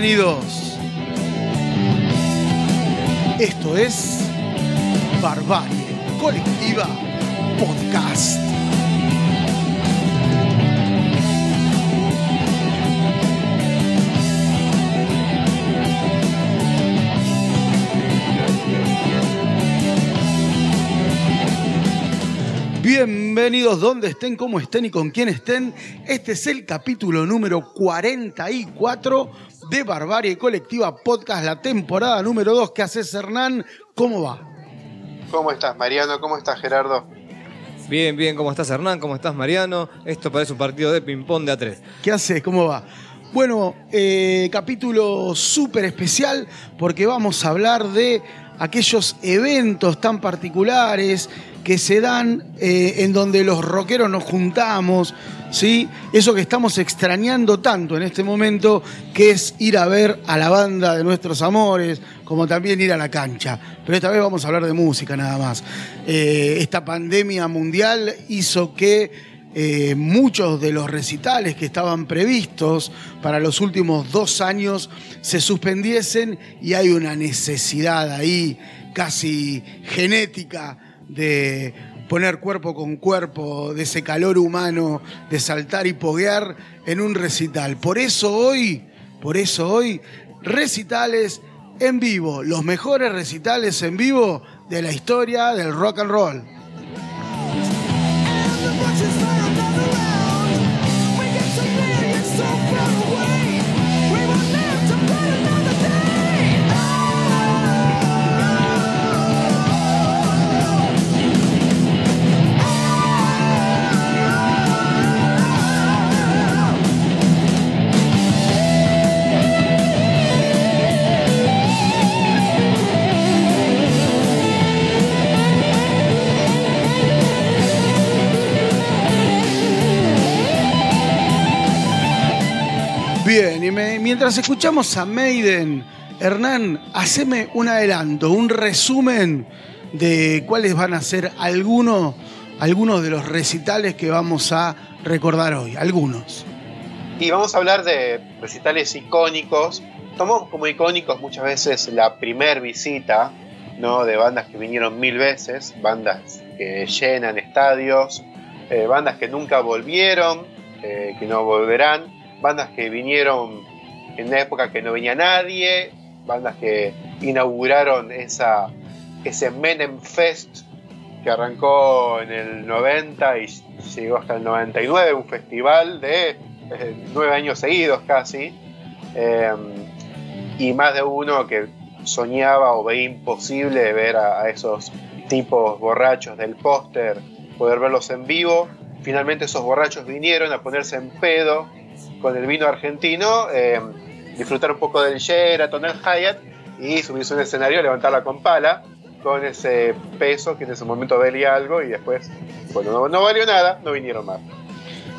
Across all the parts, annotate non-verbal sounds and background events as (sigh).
Bienvenidos. Esto es Barbarie Colectiva Podcast. Bienvenidos donde estén, cómo estén y con quién estén. Este es el capítulo número 44 de Barbarie Colectiva Podcast, la temporada número 2. ¿Qué haces, Hernán? ¿Cómo va? ¿Cómo estás, Mariano? ¿Cómo estás, Gerardo? Bien, bien, ¿cómo estás Hernán? ¿Cómo estás Mariano? Esto parece un partido de ping-pong de A3. ¿Qué haces? ¿Cómo va? Bueno, eh, capítulo súper especial porque vamos a hablar de aquellos eventos tan particulares que se dan eh, en donde los rockeros nos juntamos, ¿sí? Eso que estamos extrañando tanto en este momento, que es ir a ver a la banda de nuestros amores, como también ir a la cancha. Pero esta vez vamos a hablar de música nada más. Eh, esta pandemia mundial hizo que eh, muchos de los recitales que estaban previstos para los últimos dos años se suspendiesen y hay una necesidad ahí casi genética de poner cuerpo con cuerpo, de ese calor humano, de saltar y poguear en un recital. Por eso hoy, por eso hoy, recitales en vivo, los mejores recitales en vivo de la historia del rock and roll. Bien, y mientras escuchamos a Maiden, Hernán, haceme un adelanto, un resumen de cuáles van a ser algunos, algunos de los recitales que vamos a recordar hoy. Algunos. Y vamos a hablar de recitales icónicos. Tomamos como icónicos muchas veces la primer visita, ¿no? De bandas que vinieron mil veces, bandas que llenan estadios, eh, bandas que nunca volvieron, eh, que no volverán, bandas que vinieron en una época que no venía nadie, bandas que inauguraron esa, ese Menem Fest que arrancó en el 90 y llegó hasta el 99, un festival de eh, nueve años seguidos casi, eh, y más de uno que soñaba o veía imposible ver a, a esos tipos borrachos del póster, poder verlos en vivo. Finalmente esos borrachos vinieron a ponerse en pedo con el vino argentino, eh, disfrutar un poco del Sheraton, el Hyatt, y subirse a un escenario, levantarla con pala, con ese peso que en ese momento valía algo, y después, bueno, no, valió nada, no vinieron más.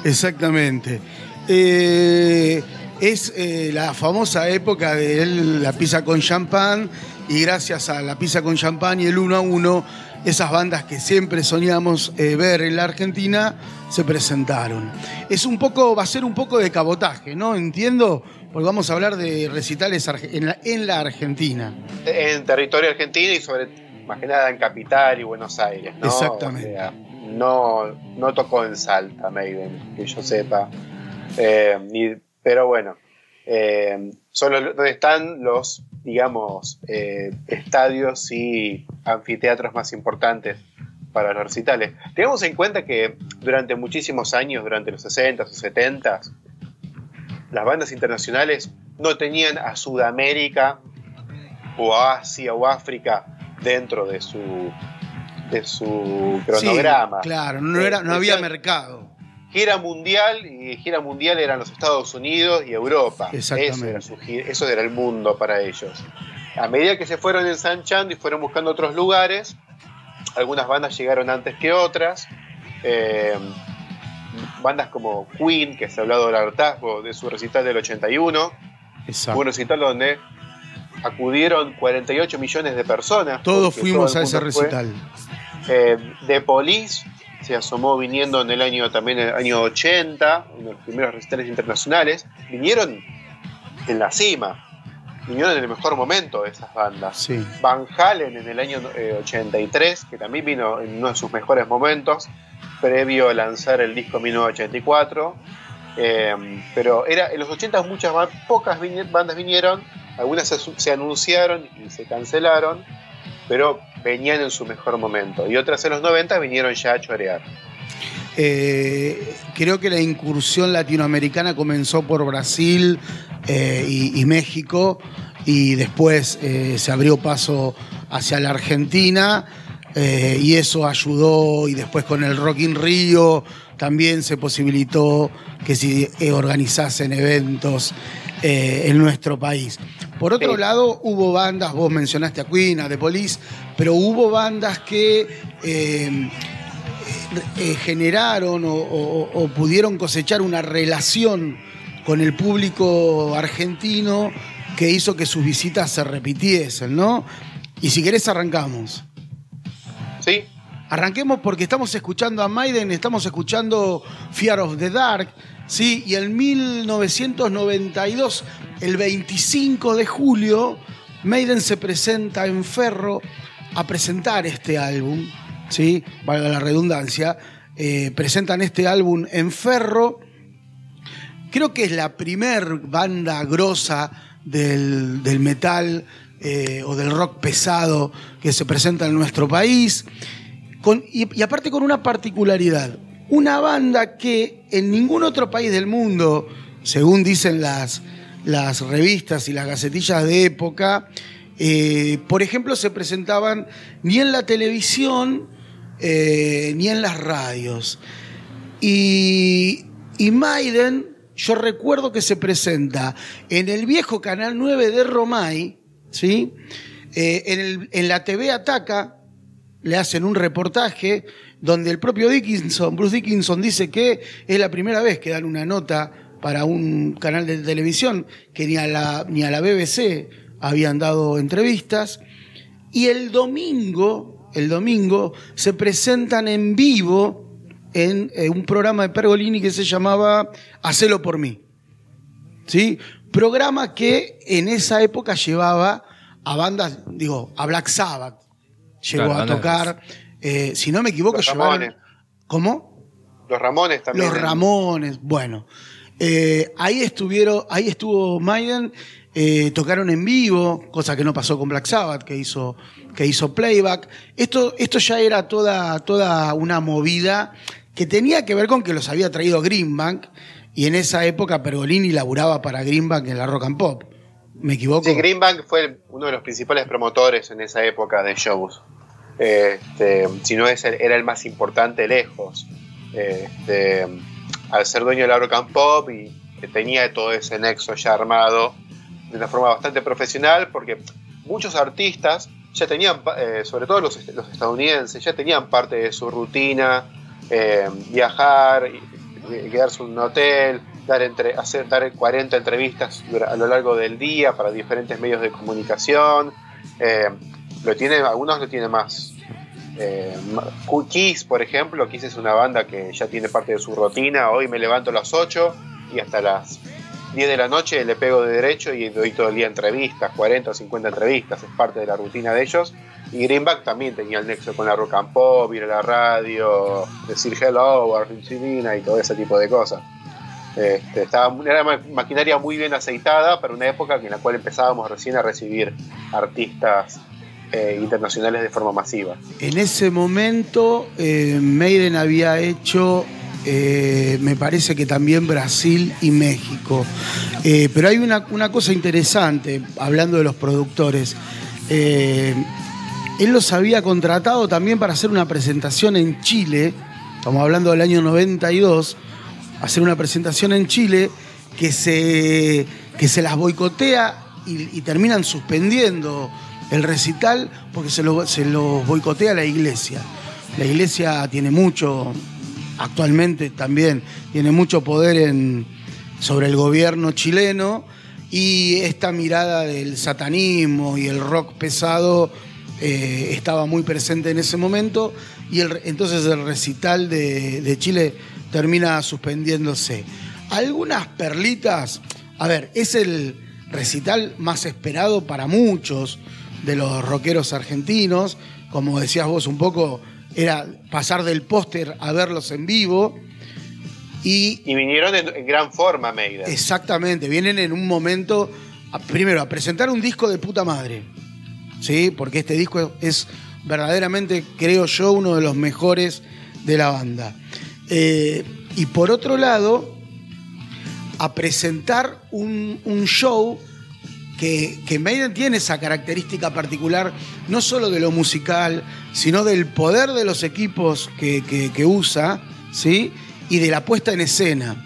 Exactamente. Eh, es eh, la famosa época de la pizza con champán y gracias a la pizza con champán y el uno a uno, esas bandas que siempre soñamos eh, ver en la Argentina se presentaron. Es un poco, va a ser un poco de cabotaje, ¿no? Entiendo, porque vamos a hablar de recitales en la, en la Argentina. en territorio argentino y sobre más que nada en Capital y Buenos Aires. ¿no? Exactamente. O sea, no, no tocó en Salta, Maiden, que yo sepa. Eh, pero bueno, eh, son los- donde están los, digamos, eh, estadios y anfiteatros más importantes para los recitales. Tengamos en cuenta que durante muchísimos años, durante los 60s o 70s, las bandas internacionales no tenían a Sudamérica o a Asia o África dentro de su de su cronograma. Sí, claro, no, era, no había mercado. Gira mundial y gira mundial eran los Estados Unidos y Europa. Exactamente. Eso era, su eso era el mundo para ellos. A medida que se fueron ensanchando y fueron buscando otros lugares, algunas bandas llegaron antes que otras. Eh, bandas como Queen, que se ha hablado del hartazgo de su recital del 81, Exacto. un recital donde acudieron 48 millones de personas. Todos fuimos todo a ese fue. recital. Eh, The Police se asomó viniendo en el año también en el año 80, uno de los primeros recitales internacionales. Vinieron en la cima. vinieron en el mejor momento de esas bandas. Sí. Van Halen en el año eh, 83, que también vino en uno de sus mejores momentos, previo a lanzar el disco 1984. Eh, pero era en los 80 muchas pocas bandas vinieron, algunas se anunciaron y se cancelaron, pero venían en su mejor momento. Y otras en los 90 vinieron ya a chorear. Eh, creo que la incursión latinoamericana comenzó por Brasil eh, y, México y después eh, se abrió paso hacia la Argentina y eso ayudó y después con el Rock in Rio también se posibilitó que se organizasen eventos en nuestro país. Por otro Sí. lado, hubo bandas, vos mencionaste a Queen, a The Police, pero hubo bandas que eh, eh, generaron o, o- o pudieron cosechar una relación con el público argentino que hizo que sus visitas se repitiesen, ¿no? Y si querés arrancamos. ¿Sí? Arranquemos porque estamos escuchando a Maiden, estamos escuchando Fear of the Dark, ¿sí? Y en 1992, el 25 de julio, Maiden se presenta en Ferro a presentar este álbum, ¿sí? Valga la redundancia. eh, presentan este álbum en Ferro. Creo que es la primer banda grosa del, metal eh, o del rock pesado que se presenta en nuestro país. Y aparte con una particularidad, una banda que en ningún otro país del mundo, según dicen las, las revistas y las gacetillas de época, eh, por ejemplo, se presentaban ni en la televisión eh, ni en las radios. Y, y Maiden, yo recuerdo que se presenta en el viejo Canal 9 de Romay, ¿sí? Eh, en, en la TV Ataca le hacen un reportaje donde el propio Dickinson, Bruce Dickinson, dice que es la primera vez que dan una nota para un canal de televisión, que ni a la, ni a la BBC habían dado entrevistas. Y el domingo, el domingo, se presentan en vivo en eh, un programa de Pergolini que se llamaba Hacelo por mí. ¿Sí? Programa que en esa época llevaba a bandas, digo, a Black Sabbath. Llegó Claro, a tocar, eh, si no me equivoco, Los llevaron- Ramones. ¿Cómo? Los Ramones también. Los Ramones, bueno. Eh, ahí estuvieron, ahí estuvo Maiden, eh, tocaron en vivo, cosa que no pasó con Black Sabbath, que hizo, que hizo playback. Esto, esto ya era toda, toda una movida que tenía que ver con que los había traído Greenbank, y en esa época Pergolini laburaba para Greenbank en la Rock and Pop. ¿Me equivoco? Sí, Greenbank fue uno de los principales promotores en esa época de shows. Este, si no es era el más importante lejos. Este, al ser dueño de la Rock and Pop y tenía todo ese nexo ya armado de una forma bastante profesional, porque muchos artistas ya tenían, eh, sobre todo los, los estadounidenses, ya tenían parte de su rutina, eh, viajar, quedarse en un hotel, dar, entre, hacer, dar 40 entrevistas a lo largo del día para diferentes medios de comunicación. Eh, lo tiene, algunos lo tienen más. Eh, Kiss, por ejemplo, Kiss es una banda que ya tiene parte de su rutina. Hoy me levanto a las 8 y hasta las 10 de la noche le pego de derecho y doy todo el día entrevistas, 40 o 50 entrevistas, es parte de la rutina de ellos. Y Greenback también tenía el nexo con la rock and pop, ir a la radio, decir hello, Argentina y todo ese tipo de cosas. Este, estaba, era una maquinaria muy bien aceitada para una época en la cual empezábamos recién a recibir artistas eh, internacionales de forma masiva. En ese momento, eh, Maiden había hecho, eh, me parece que también Brasil y México. Eh, pero hay una, una cosa interesante, hablando de los productores. Él los había contratado también para hacer una presentación en Chile, estamos hablando del año 92, hacer una presentación en Chile que se, que se las boicotea y terminan suspendiendo el recital porque se lo, se lo boicotea la iglesia. La iglesia tiene mucho, actualmente también, tiene mucho poder sobre el gobierno chileno y esta mirada del satanismo y el rock pesado eh, estaba muy presente en ese momento y entonces el recital de Chile termina suspendiéndose. Algunas perlitas, a ver, es el, recital más esperado para muchos de los rockeros argentinos. Como decías vos un poco, era pasar del póster a verlos en vivo. Y, Y vinieron en, en gran forma, Maiden. exactamente, vienen en un momento, a- primero, a presentar un disco de puta madre. ¿Sí? Porque este disco es verdaderamente, creo yo, uno de los mejores de la banda. Eh, y por otro lado, a presentar un, un show que, que Maiden tiene esa característica particular, no solo de lo musical, sino del poder de los equipos que, que- usa, ¿sí? Y de la puesta en escena.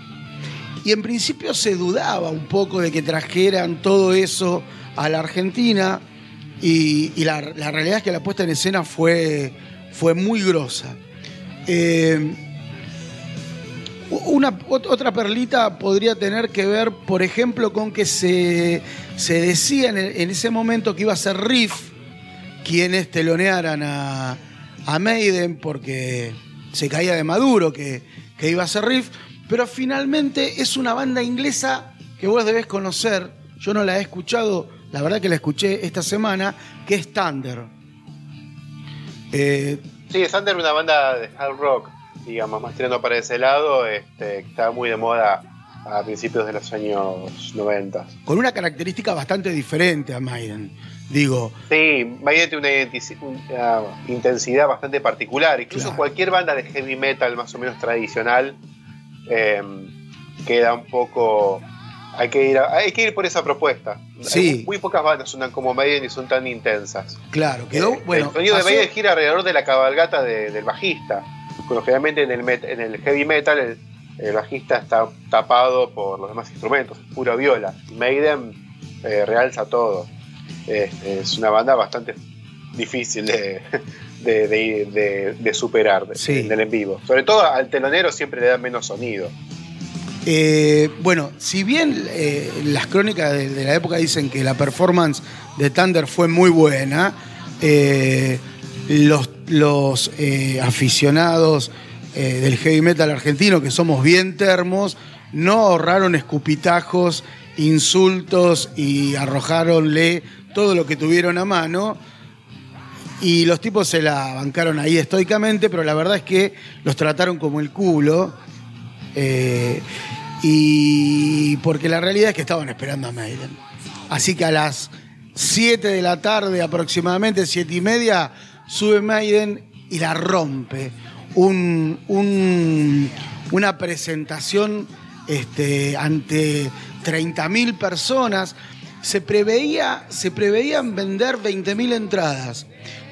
Y en principio se dudaba un poco de que trajeran todo eso a la Argentina, y, y la, la realidad es que la puesta en escena fue, fue muy grosa. Eh, una, ot- otra perlita podría tener que ver, por ejemplo, con que se, se decía en, ese momento que iba a ser Riff quienes telonearan a, a Maiden porque se caía de Maduro que, que iba a ser Riff, pero finalmente es una banda inglesa que vos debés conocer, yo no la he escuchado, la verdad que la escuché esta semana, que es Thunder. Sí, Thunder es una banda de hard rock, digamos, más tirando para ese lado, este, estaba muy de moda a principios de los años 90. con una característica bastante diferente a Maiden. Digo, Sí, Maiden tiene una, una intensidad bastante particular. Incluso Claro. cualquier banda de heavy metal más o menos tradicional eh, queda un poco. Hay que, ir a- hay que ir por esa propuesta. Sí. Hay muy pocas bandas suenan como Maiden y son tan intensas. claro, quedó, Eh, bueno, el sonido pasó- de Maiden gira alrededor de la cabalgata de- del bajista. Cuando generalmente en el, met- en el heavy metal el, el bajista está tapado por los demás instrumentos, pura viola. Maiden eh, realza todo. Este, es una banda bastante difícil de, de, de- de- superar Sí. en el en vivo. Sobre todo al telonero siempre le dan menos sonido. Eh, bueno, si bien eh, las crónicas de, de la época dicen que la performance de Thunder fue muy buena, eh, los, los, eh, aficionados eh, del heavy metal argentino, que somos bien termos, no ahorraron escupitajos, insultos y arrojaronle todo lo que tuvieron a mano. Y los tipos se la bancaron ahí estoicamente, pero la verdad es que los trataron como el culo. Eh, y porque la realidad es que estaban esperando a Maiden. Así que a las 7 de la tarde aproximadamente, 7 y media, sube Maiden y la rompe. Un- un- una presentación este, ante 30.000 personas. Se, preveía, se preveían vender 20.000 entradas.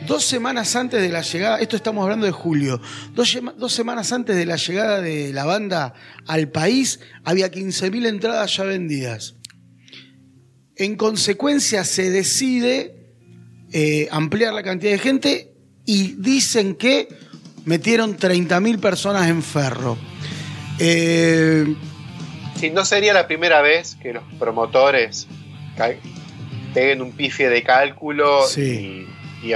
Dos semanas antes de la llegada, esto estamos hablando de julio, dos, dos semanas antes de la llegada de la banda al país, había 15.000 entradas ya vendidas. En consecuencia, se decide eh, ampliar la cantidad de gente y dicen que metieron 30.000 personas en ferro. Eh, Sí, no sería la primera vez que los promotores peguen un pifie de cálculo Sí. y,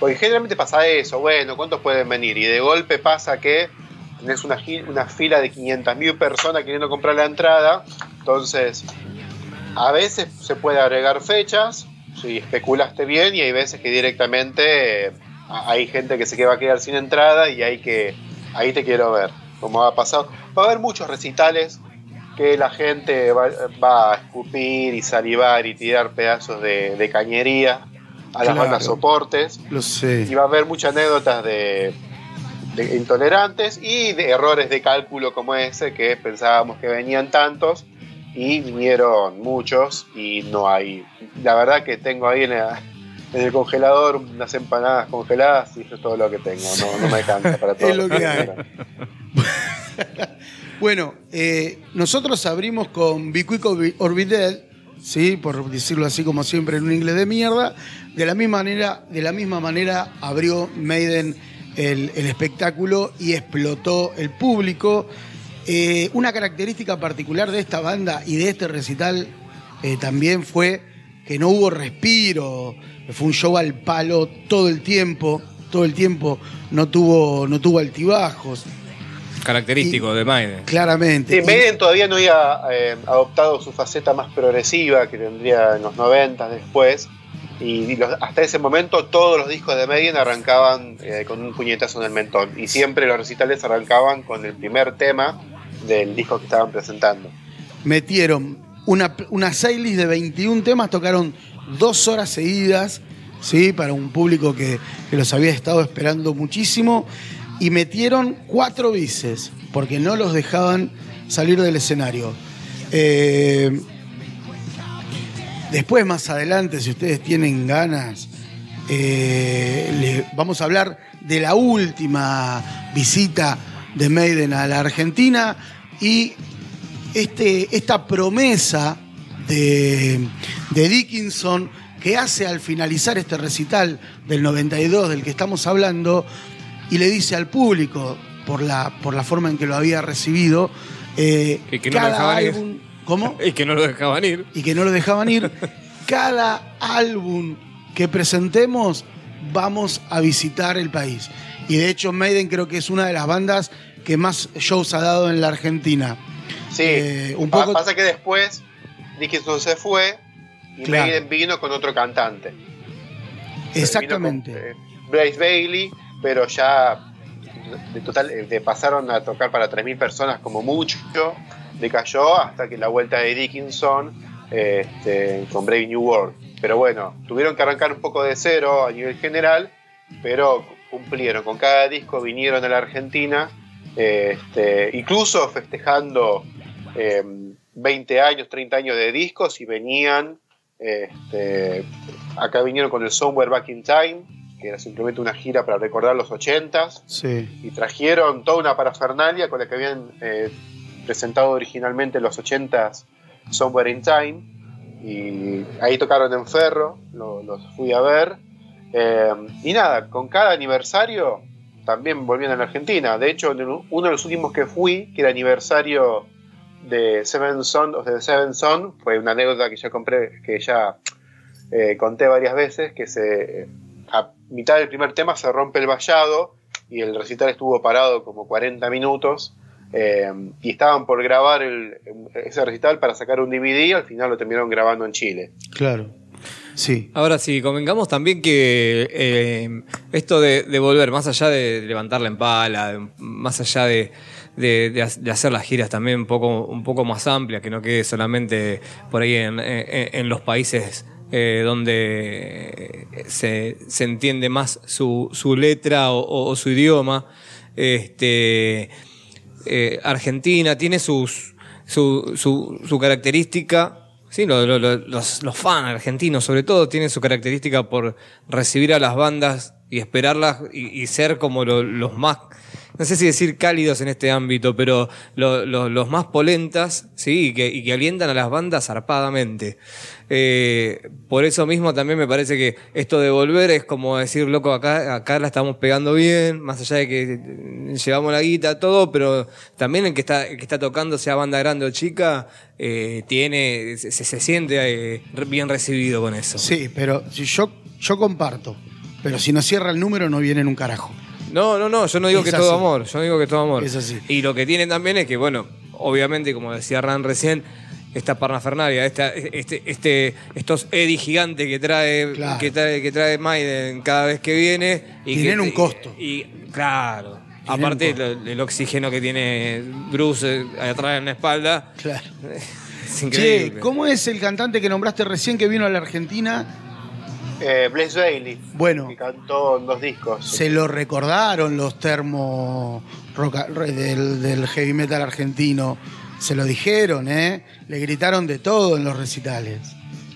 porque generalmente pasa eso, bueno, ¿cuántos pueden venir? Y de golpe pasa que tenés una, una fila de 500.000 personas queriendo comprar la entrada, entonces a veces se puede agregar fechas, si especulaste bien, y hay veces que directamente eh, hay gente que se va a quedar sin entrada y hay que, ahí te quiero ver, como ha pasado. Va a haber muchos recitales que la gente va, va a escupir y salivar y tirar pedazos de, de cañería a las Claro. bandas soportes. lo sé. Y va a haber muchas anécdotas de, de intolerantes y de errores de cálculo como ese, que pensábamos que venían tantos y vinieron muchos y no hay. La verdad que tengo ahí en, la- en el congelador unas empanadas congeladas y eso es todo lo que tengo. No, no me alcanza para (laughs) todo. Es lo que hay. (laughs) Bueno, eh, nosotros abrimos con Be Quick or Be- or Be Dead, ¿sí? por decirlo así como siempre en un inglés de mierda. De la misma manera, de la misma manera abrió Maiden el, el espectáculo y explotó el público. Eh, una característica particular de esta banda y de este recital eh, también fue que no hubo respiro, fue un show al palo todo el tiempo, todo el tiempo, no tuvo, no tuvo altibajos. Característico de Maiden. Claramente. Sí, Y- todavía no había eh, adoptado su faceta más progresiva que tendría en los 90 después. Y los- hasta ese momento todos los discos de Maiden arrancaban eh, con un puñetazo en el mentón. Y siempre los recitales arrancaban con el primer tema del disco que estaban presentando. metieron una, una de 21 temas, tocaron dos horas seguidas, ¿sí? para un público que, que los había estado esperando muchísimo, y metieron cuatro bices, porque no los dejaban salir del escenario. Eh, después, más adelante, si ustedes tienen ganas, eh, le- vamos a hablar de la última visita de Maiden a la Argentina y este, esta promesa de, de Dickinson que hace al finalizar este recital del 92 del que estamos hablando y le dice al público, por la, por la forma en que lo había recibido, eh, Y que no lo cada ir. álbum... ¿Cómo? (laughs) Y que no lo dejaban ir. y que no lo dejaban ir. (laughs) Cada álbum que presentemos vamos a visitar el país. Y de hecho Maiden creo que es una de las bandas que más shows ha dado en la Argentina. Sí, Eh, un poco- pasa que después Dickinson se fue y Claro. Maiden vino con otro cantante. Exactamente. Con, eh, Bailey, pero ya de total eh, de pasaron a tocar para 3.000 personas como mucho, decayó hasta que la vuelta de Dickinson este, con Brave New World. Pero bueno, tuvieron que arrancar un poco de cero a nivel general, pero cumplieron. Con cada disco vinieron a la Argentina, este, incluso festejando eh, 20 años, 30 años de discos y venían, este, acá vinieron con el Somewhere Back in Time, que era simplemente una gira para recordar los 80s, Sí. y trajeron toda una parafernalia con la que habían eh, presentado originalmente los 80s Somewhere in Time, y ahí tocaron en Ferro, lo- los fui a ver, eh, y nada, con cada aniversario también volvían a la Argentina, de hecho uno de los últimos que fui, que era aniversario de Seven Son, o sea, Seven Son, fue una anécdota que ya compré, que ya eh, conté varias veces, que se a mitad del primer tema se rompe el vallado y el recital estuvo parado como 40 minutos eh, y estaban por grabar el- ese recital para sacar un DVD al final lo terminaron grabando en Chile. Claro. Sí. Ahora sí, convengamos también que eh, esto de, volver, más allá de levantarla en pala, más allá de, de- de ha- de hacer las giras también un poco, un poco más amplias, que no quede solamente por ahí en, los países eh, donde se, se entiende más su, letra o, su idioma. Este, eh, Argentina tiene sus, su, su, su característica, sí, lo- lo- lo- los, los fans argentinos sobre todo tienen su característica por recibir a las bandas y esperarlas y, y ser como lo- los más, no sé si decir cálidos en este ámbito, pero lo- lo- los más polentas, sí, y que, alientan a las bandas zarpadamente. Eh, por eso mismo también me parece que esto de volver es como decir, loco, acá, acá la estamos pegando bien, más allá de que eh, llevamos la guita, todo, pero también el que está, tocando, sea banda grande o chica, eh, tiene, se, siente eh, bien recibido con eso. Sí, pero si yo, yo comparto. Pero si no cierra el número no viene en un carajo. No, no, no, yo no digo Es que todo así. amor, yo no digo que todo amor. Es así. Y lo que tiene también es que, bueno, obviamente, como decía Ran recién, esta parnafernalia, esta, este, este, estos Eddie gigantes que trae, Claro. que trae, que trae Maiden cada vez que viene. Y Tienen que- un costo. Y, claro. Tienen Aparte costo. el oxígeno que tiene Bruce eh, atrás en la espalda, Claro. (laughs) es increíble. Che, ¿cómo es el cantante que nombraste recién que vino a la Argentina? Eh, Blaze Bailey, Bueno, que cantó en dos discos. se lo recordaron los termos del, del heavy metal argentino. Se lo dijeron, ¿eh? Le gritaron de todo en los recitales.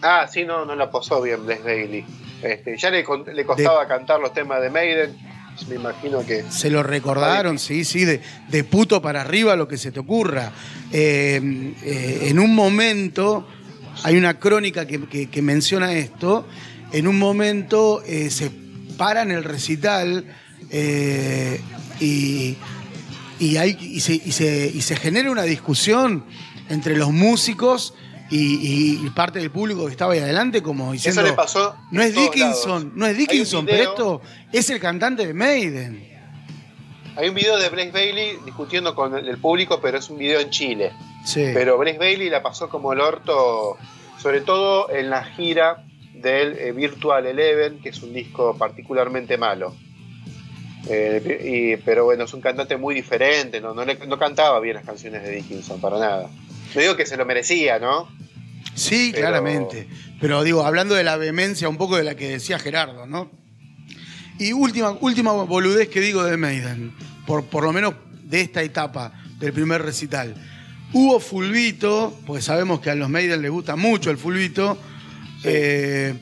Ah, sí, no, no la posó bien Blaze Bailey. Este, ya le, le costaba cantar los temas de Maiden. Me imagino que. Se lo recordaron, sí, sí, de, de puto para arriba lo que se te ocurra. Eh, eh, en un momento, hay una crónica que, que- que menciona esto, en un momento eh, se paran el recital eh, y, y, hay, y, se, y se- y se genera una discusión entre los músicos y, y parte del público que estaba ahí adelante como diciendo... Eso le pasó. No es Dickinson, lados. no es Dickinson, pero esto es el cantante de Maiden. Hay un video de Blaze Bailey discutiendo con el público, pero es un video en Chile. Sí. Pero Blaze Bailey la pasó como el orto, sobre todo en la gira del eh, Virtual Eleven, que es un disco particularmente malo. Eh, y- pero bueno, es un cantante muy diferente, no, no, le- no cantaba bien las canciones de Dickinson, para nada. No digo que se lo merecía, ¿no? Sí, Pero- claramente. Pero digo, hablando de la vehemencia, un poco de la que decía Gerardo, ¿no? Y última, última boludez que digo de Maiden, por, por lo menos de esta etapa del primer recital. Hubo fulbito, pues sabemos que a los Maiden les gusta mucho el fulbito, eh,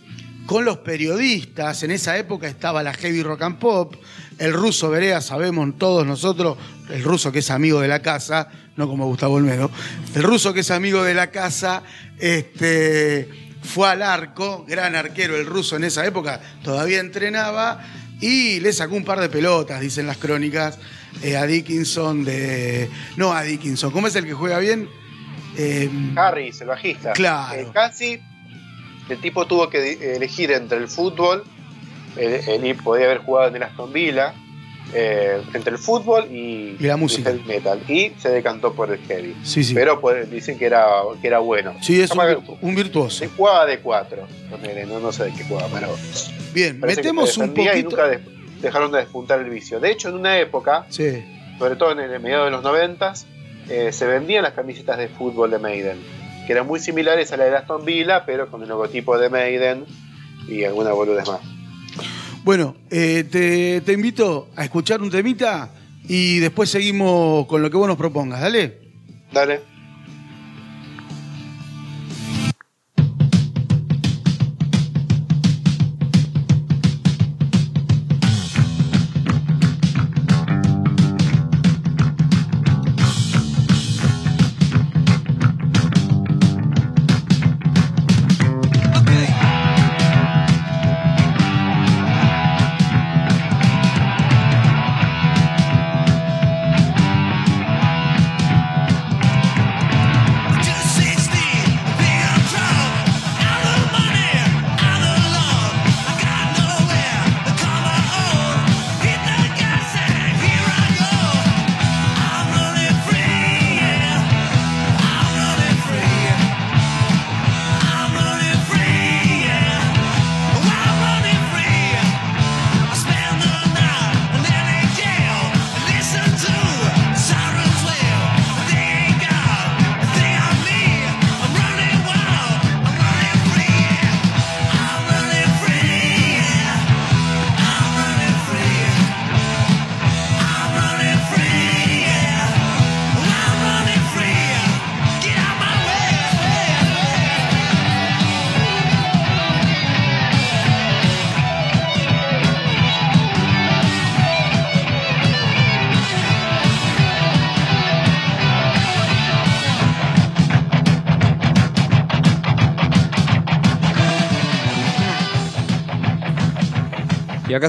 con los periodistas. En esa época estaba la heavy rock and pop. El ruso Berea, sabemos todos nosotros, el ruso que es amigo de la casa, no como Gustavo Olmedo, el ruso que es amigo de la casa, este, fue al arco, gran arquero el ruso en esa época, todavía entrenaba y le sacó un par de pelotas, dicen las crónicas, eh, a Dickinson de... No a Dickinson, ¿cómo es el que juega bien? Eh, Harris, el bajista. Claro. Eh, casi el tipo tuvo que elegir entre el fútbol, él, él podía haber jugado en el Aston Villa, eh, entre el fútbol y, Y la música. y el metal. Y se decantó por el heavy. sí, sí. Pero pues, dicen que era, que era bueno. sí, es un, virtuoso. que jugaba de cuatro, no, no sé de qué jugaba, pero Bien, metemos se un defendía y poquito... nunca de- dejaron de despuntar el vicio. De hecho, en una época, Sí. sobre todo en el mediados de los noventas, eh, se vendían las camisetas de fútbol de Maiden, que eran muy similares a la de Aston Villa, pero con el logotipo de Maiden y alguna boludez más. Bueno, eh, te, te invito a escuchar un temita y después seguimos con lo que vos nos propongas. Dale. Dale.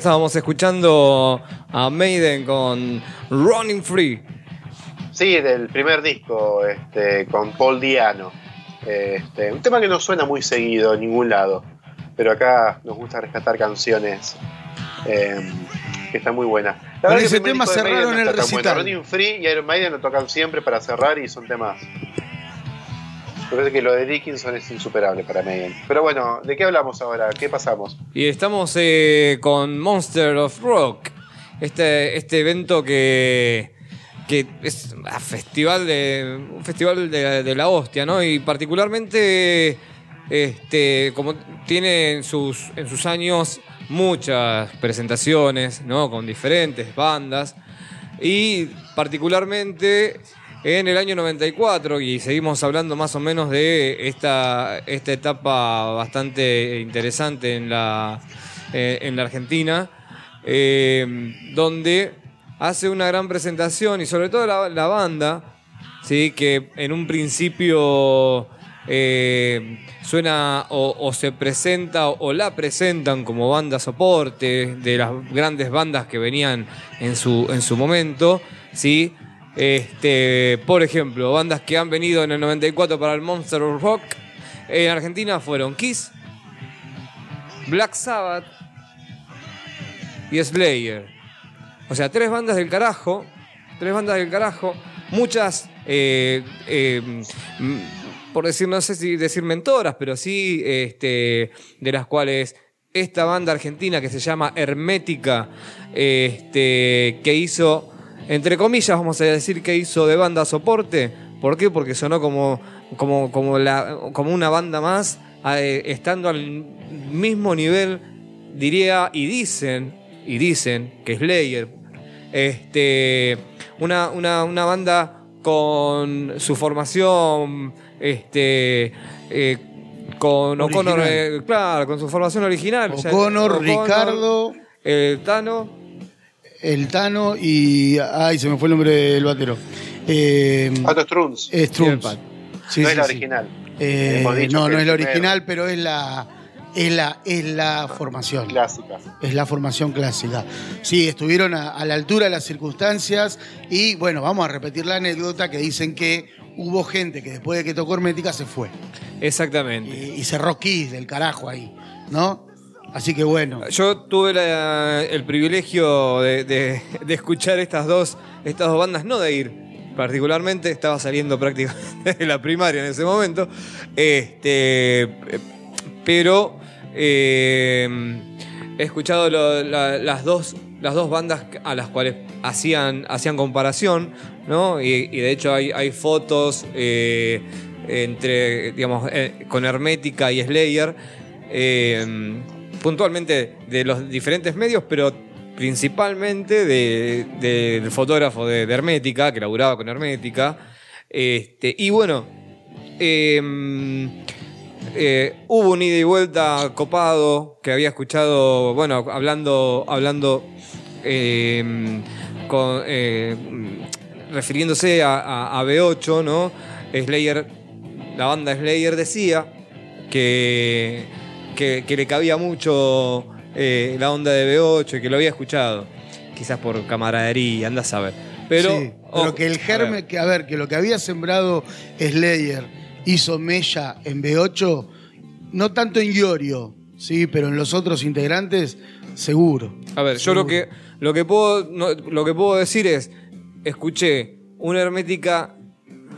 Estábamos escuchando a Maiden con Running Free. Sí, del primer disco, este, con Paul Diano. Este, un tema que no suena muy seguido en ningún lado, pero acá nos gusta rescatar canciones eh, que están muy buenas. La verdad que ese el primer tema cerraron no el recital. Running Free y Iron Maiden lo tocan siempre para cerrar y son temas. Lo de Dickinson es insuperable para Maiden. Pero bueno, ¿de qué hablamos ahora? ¿Qué pasamos? Y estamos eh, con Monster of Rock. Este, este evento que, que es a festival de, un festival de, de la hostia, ¿no? Y particularmente, este, como tiene en sus, en sus años muchas presentaciones, ¿no? Con diferentes bandas. Y particularmente en el año 94, y seguimos hablando más o menos de esta, esta etapa bastante interesante en la, eh, en la Argentina, eh, donde hace una gran presentación y sobre todo la, banda, ¿sí? que en un principio eh, suena o, o se presenta o, o la presentan como banda soporte de las grandes bandas que venían en su, en su momento, ¿sí? Este, por ejemplo, bandas que han venido en el 94 para el Monster Rock en Argentina fueron Kiss, Black Sabbath y Slayer. O sea, tres bandas del carajo, tres bandas del carajo, muchas, eh, eh, mm, por decir, no sé si decir mentoras, pero sí este, de las cuales esta banda argentina que se llama Hermética, este, que hizo, entre comillas, vamos a decir que hizo de banda soporte. ¿Por qué? Porque sonó como, como, como, la, como una banda más, eh, estando al mismo nivel, diría, y dicen, y dicen que Slayer, este, una, una, una banda con su formación, este, eh, con O'Connor, eh, claro, con su formación original. O'Connor, Ricardo, Tano, el Tano y. Ay, se me fue el nombre del batero. Eh, Pato Strunz. Strunz. Sí, no sí, es la sí. original. Eh, no, no es la original, pero es la, es la, es la formación. Clásica. Es la formación clásica. Sí, estuvieron a, a la altura de las circunstancias y bueno, vamos a repetir la anécdota que dicen que hubo gente que después de que tocó Hermética se fue exactamente. y, y cerró Kiss del carajo ahí, ¿no? Así que bueno, Yo tuve el privilegio de, escuchar estas dos, estas dos bandas, no de ir particularmente, estaba saliendo prácticamente de la primaria en ese momento, este, pero eh, he escuchado las, dos, las dos bandas a las cuales hacían, hacían comparación, ¿no? Y, y de hecho hay, hay fotos eh, entre, digamos, eh, con Hermética y Slayer. eh, puntualmente de los diferentes medios, pero principalmente de- de- del fotógrafo de, Hermética, que laburaba con Hermética. Este, y bueno, eh, eh, hubo un ida y vuelta copado que había escuchado, bueno, hablando, hablando eh, con, eh, refiriéndose a- a B8, ¿no? Slayer, la banda Slayer decía que, que, que le cabía mucho eh, la onda de B8 y que lo había escuchado. Quizás por camaradería, anda a saber. Pero, sí, pero oh, que el a germen, ver. que a ver, que lo que había sembrado Slayer hizo Mella en B8, no tanto en Iorio, sí, pero en los otros integrantes, seguro. A ver, yo lo que, lo, que puedo, no, lo que puedo decir es, escuché una hermética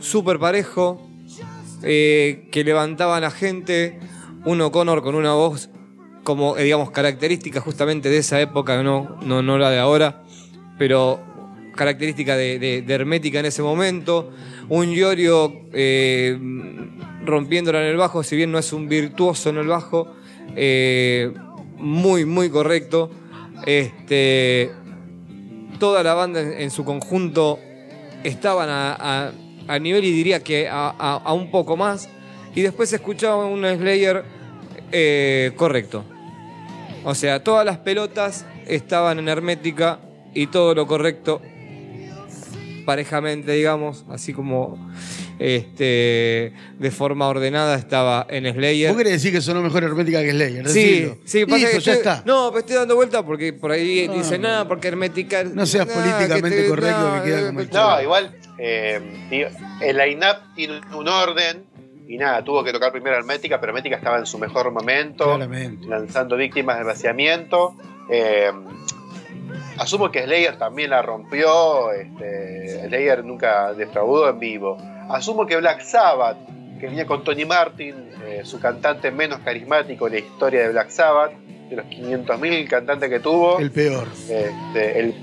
súper parejo, eh, que levantaba a la gente, un O'Connor con una voz como, eh, digamos, característica justamente de esa época, no, no, no la de ahora, pero característica de, hermética en ese momento, un Iorio eh, rompiéndola en el bajo, si bien no es un virtuoso en el bajo, eh, muy, muy correcto. Este, toda la banda en, su conjunto estaban a, a- nivel y diría que a, a- un poco más. Y después escuchaba un Slayer eh, correcto. O sea, todas las pelotas estaban en hermética y todo lo correcto parejamente, digamos, así como este, de forma ordenada estaba en Slayer. ¿Vos querés decir que sonó mejor Hermética que Slayer? Sí, sí, pasa Listo, que ya está. No, pero estoy dando vuelta porque por ahí No, dicen no. nada, porque hermética. No seas nah, políticamente te- correcto, nah, que queda como el No, igual, eh, digo, el line-up tiene un orden y nada, tuvo que tocar primero Hermética, pero Hermética estaba en su mejor momento, Claramente. lanzando víctimas del vaciamiento. Eh, asumo que Slayer también la rompió, este, Slayer nunca defraudó en vivo. Asumo que Black Sabbath, que venía con Tony Martin, eh, su cantante menos carismático en la historia de Black Sabbath, de los 500.000 cantantes que tuvo. El peor. Este, él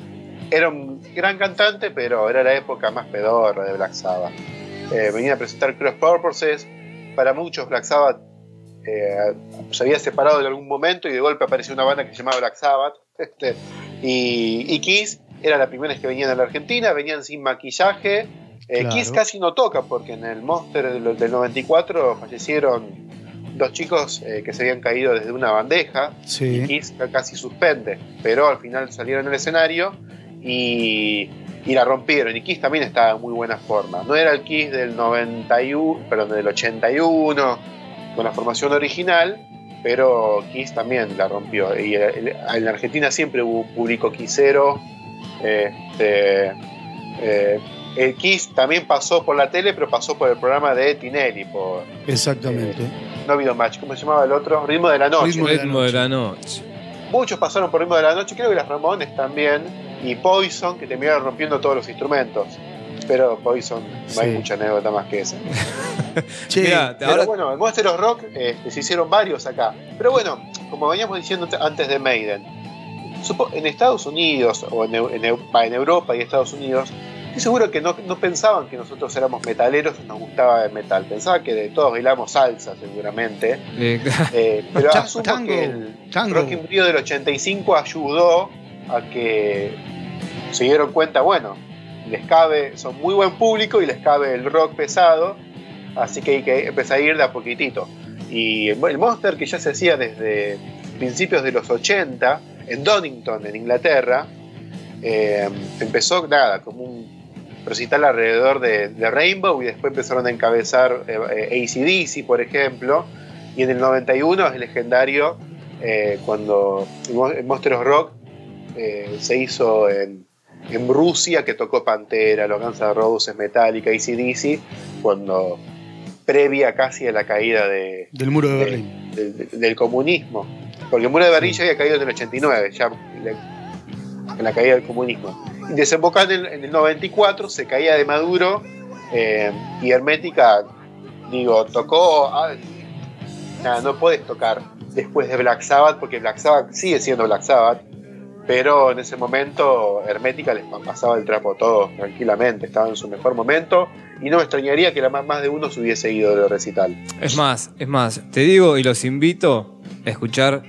era un gran cantante, pero era la época más pedorra de Black Sabbath. Eh, venía a presentar Cross Purposes. Para muchos, Black Sabbath eh, se había separado en algún momento y de golpe apareció una banda que se llamaba Black Sabbath. (laughs) Este, y, y Kiss era la primera vez que venían a la Argentina, venían sin maquillaje. Eh, Claro. Kiss casi no toca porque en el Monster del, del 94 fallecieron dos chicos eh, que se habían caído desde una bandeja. Sí. Kiss casi suspende, pero al final salieron al escenario y, y la rompieron. Y Kiss también estaba en muy buena forma. No era el Kiss del 91, perdón, del 81, con la formación original, pero Kiss también la rompió. Y eh, en Argentina siempre hubo público quisero. Este, eh, el Kiss también pasó por la tele, pero pasó por el programa de Tinelli, por Exactamente. No Video Match, ¿cómo se llamaba el otro? Ritmo de la Noche. Ritmo de la Ritmo de la noche. Muchos pasaron por ritmo de la noche, creo que las Ramones también, y Poison, que terminaron rompiendo todos los instrumentos. Pero Poison, no hay mucha anécdota más que esa. (laughs) Che, Mirá, Pero ahora- bueno, en Monster of Rock este, se hicieron varios acá. Pero bueno, como veníamos diciendo te- antes de Maiden, supo- en Estados Unidos, o en, en en Europa y Estados Unidos, estoy seguro que no, no pensaban que nosotros éramos metaleros y nos gustaba el metal. Pensaban que de todos bailamos salsa, seguramente. Eh, (laughs) Eh, pero asumo tango, que el tango. Rock in Rio del 85 ayudó a que se dieron cuenta, bueno, les cabe, son muy buen público y les cabe el rock pesado, así que hay que empezar a ir de a poquitito. Y el el Monster que ya se hacía desde principios de los 80 en Donington, en Inglaterra, eh, empezó nada, como un recital alrededor de, de Rainbow y después empezaron a encabezar eh, eh, ACDC, por ejemplo, y en el 91 es legendario eh, cuando el Monster of Rock eh, se hizo en, en Rusia, que tocó Pantera, los Guns N' Roses, Metallica, ACDC, cuando previa casi a la caída de, Del muro de de- Berlín. del, del comunismo. Porque el muro de Berlín ya había caído en el 89, ya en la caída del comunismo. Y desembocando en, en el 94, se caía de Maduro eh, y Hermética, digo, tocó. ah, nada, no puedes tocar después de Black Sabbath, porque Black Sabbath sigue siendo Black Sabbath, pero en ese momento Hermética les pasaba el trapo a todos tranquilamente, estaba en su mejor momento y no me extrañaría que la más, más de uno se hubiese ido del recital. Es más, es más, te digo y los invito a escuchar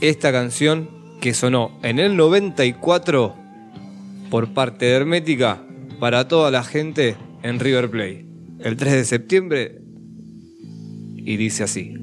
esta canción que sonó en el 94 por parte de Hermética para toda la gente en River Plate el 3 de septiembre y dice así.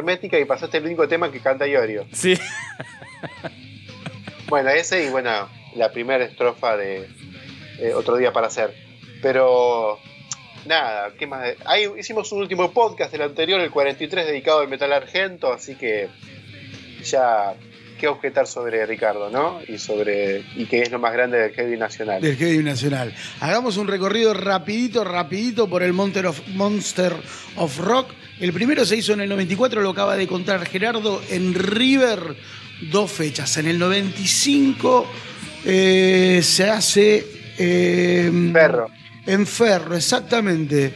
Hermética y pasaste el único tema que canta Iorio. Sí. (laughs) Bueno, ese y bueno, la primera estrofa de eh, Otro Día para Hacer. Pero nada, ¿qué más? Ahí hicimos un último podcast, el anterior, el 43, dedicado al metal argento, así que ya qué objetar sobre Ricardo, ¿no? Y sobre y que es lo más grande del heavy nacional. Del Heavy Nacional. Hagamos un recorrido rapidito, rapidito por el Monster of, Monster of Rock. El primero se hizo en el 94, lo acaba de contar Gerardo, en River, dos fechas. En el 95 eh, se hace... eh, Ferro. En Ferro, exactamente.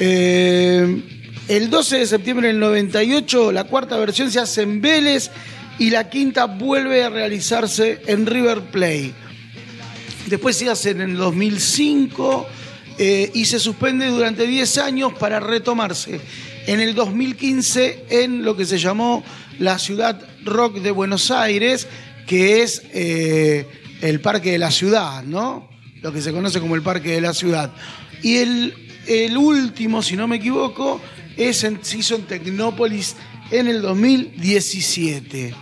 Eh, el 12 de septiembre del 98, la cuarta versión se hace en Vélez y la quinta vuelve a realizarse en River Plate. Después se hace en el 2005 eh, y se suspende durante 10 años para retomarse en el 2015 en lo que se llamó la Ciudad Rock de Buenos Aires, que es eh, el Parque de la Ciudad, ¿no? Lo que se conoce como el Parque de la Ciudad. Y el, último, si no me equivoco, es en, se hizo en Tecnópolis en el 2017.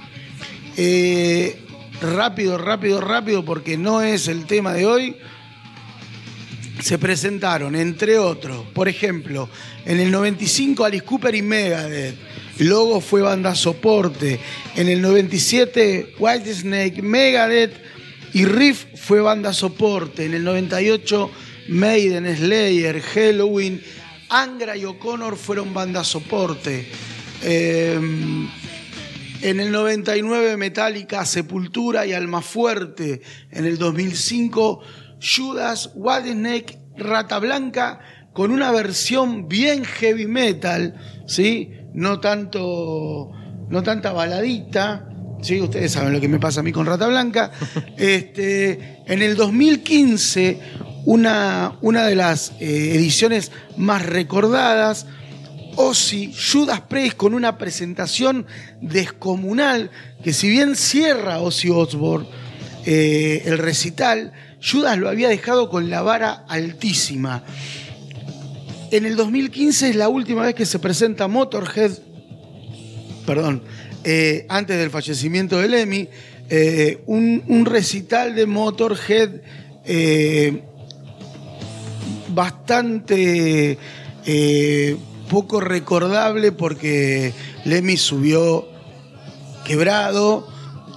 Eh, rápido, rápido, rápido, porque no es el tema de hoy. Se presentaron, entre otros, por ejemplo, en el 95 Alice Cooper y Megadeth. Logo fue banda soporte. En el 97 White Snake, Megadeth y Riff fue banda soporte. En el 98 Maiden, Slayer, Halloween, Angra y O'Connor fueron banda soporte. Eh, en el 99 Metallica, Sepultura y Almafuerte. En el 2005 Judas, Whitesnake, Rata Blanca con una versión bien heavy metal, ¿sí? No tanto no tanta baladita, ¿sí? Ustedes saben lo que me pasa a mí con Rata Blanca. (laughs) Este, en el 2015 una, una de las eh, ediciones más recordadas Ozzy, Judas Priest con una presentación descomunal que si bien cierra Ozzy Osbourne eh, el recital, Judas lo había dejado con la vara altísima. En el 2015 es la última vez que se presenta Motorhead, perdón, eh, antes del fallecimiento de Lemmy, eh, un, recital de Motorhead eh, bastante poco recordable porque Lemmy subió quebrado,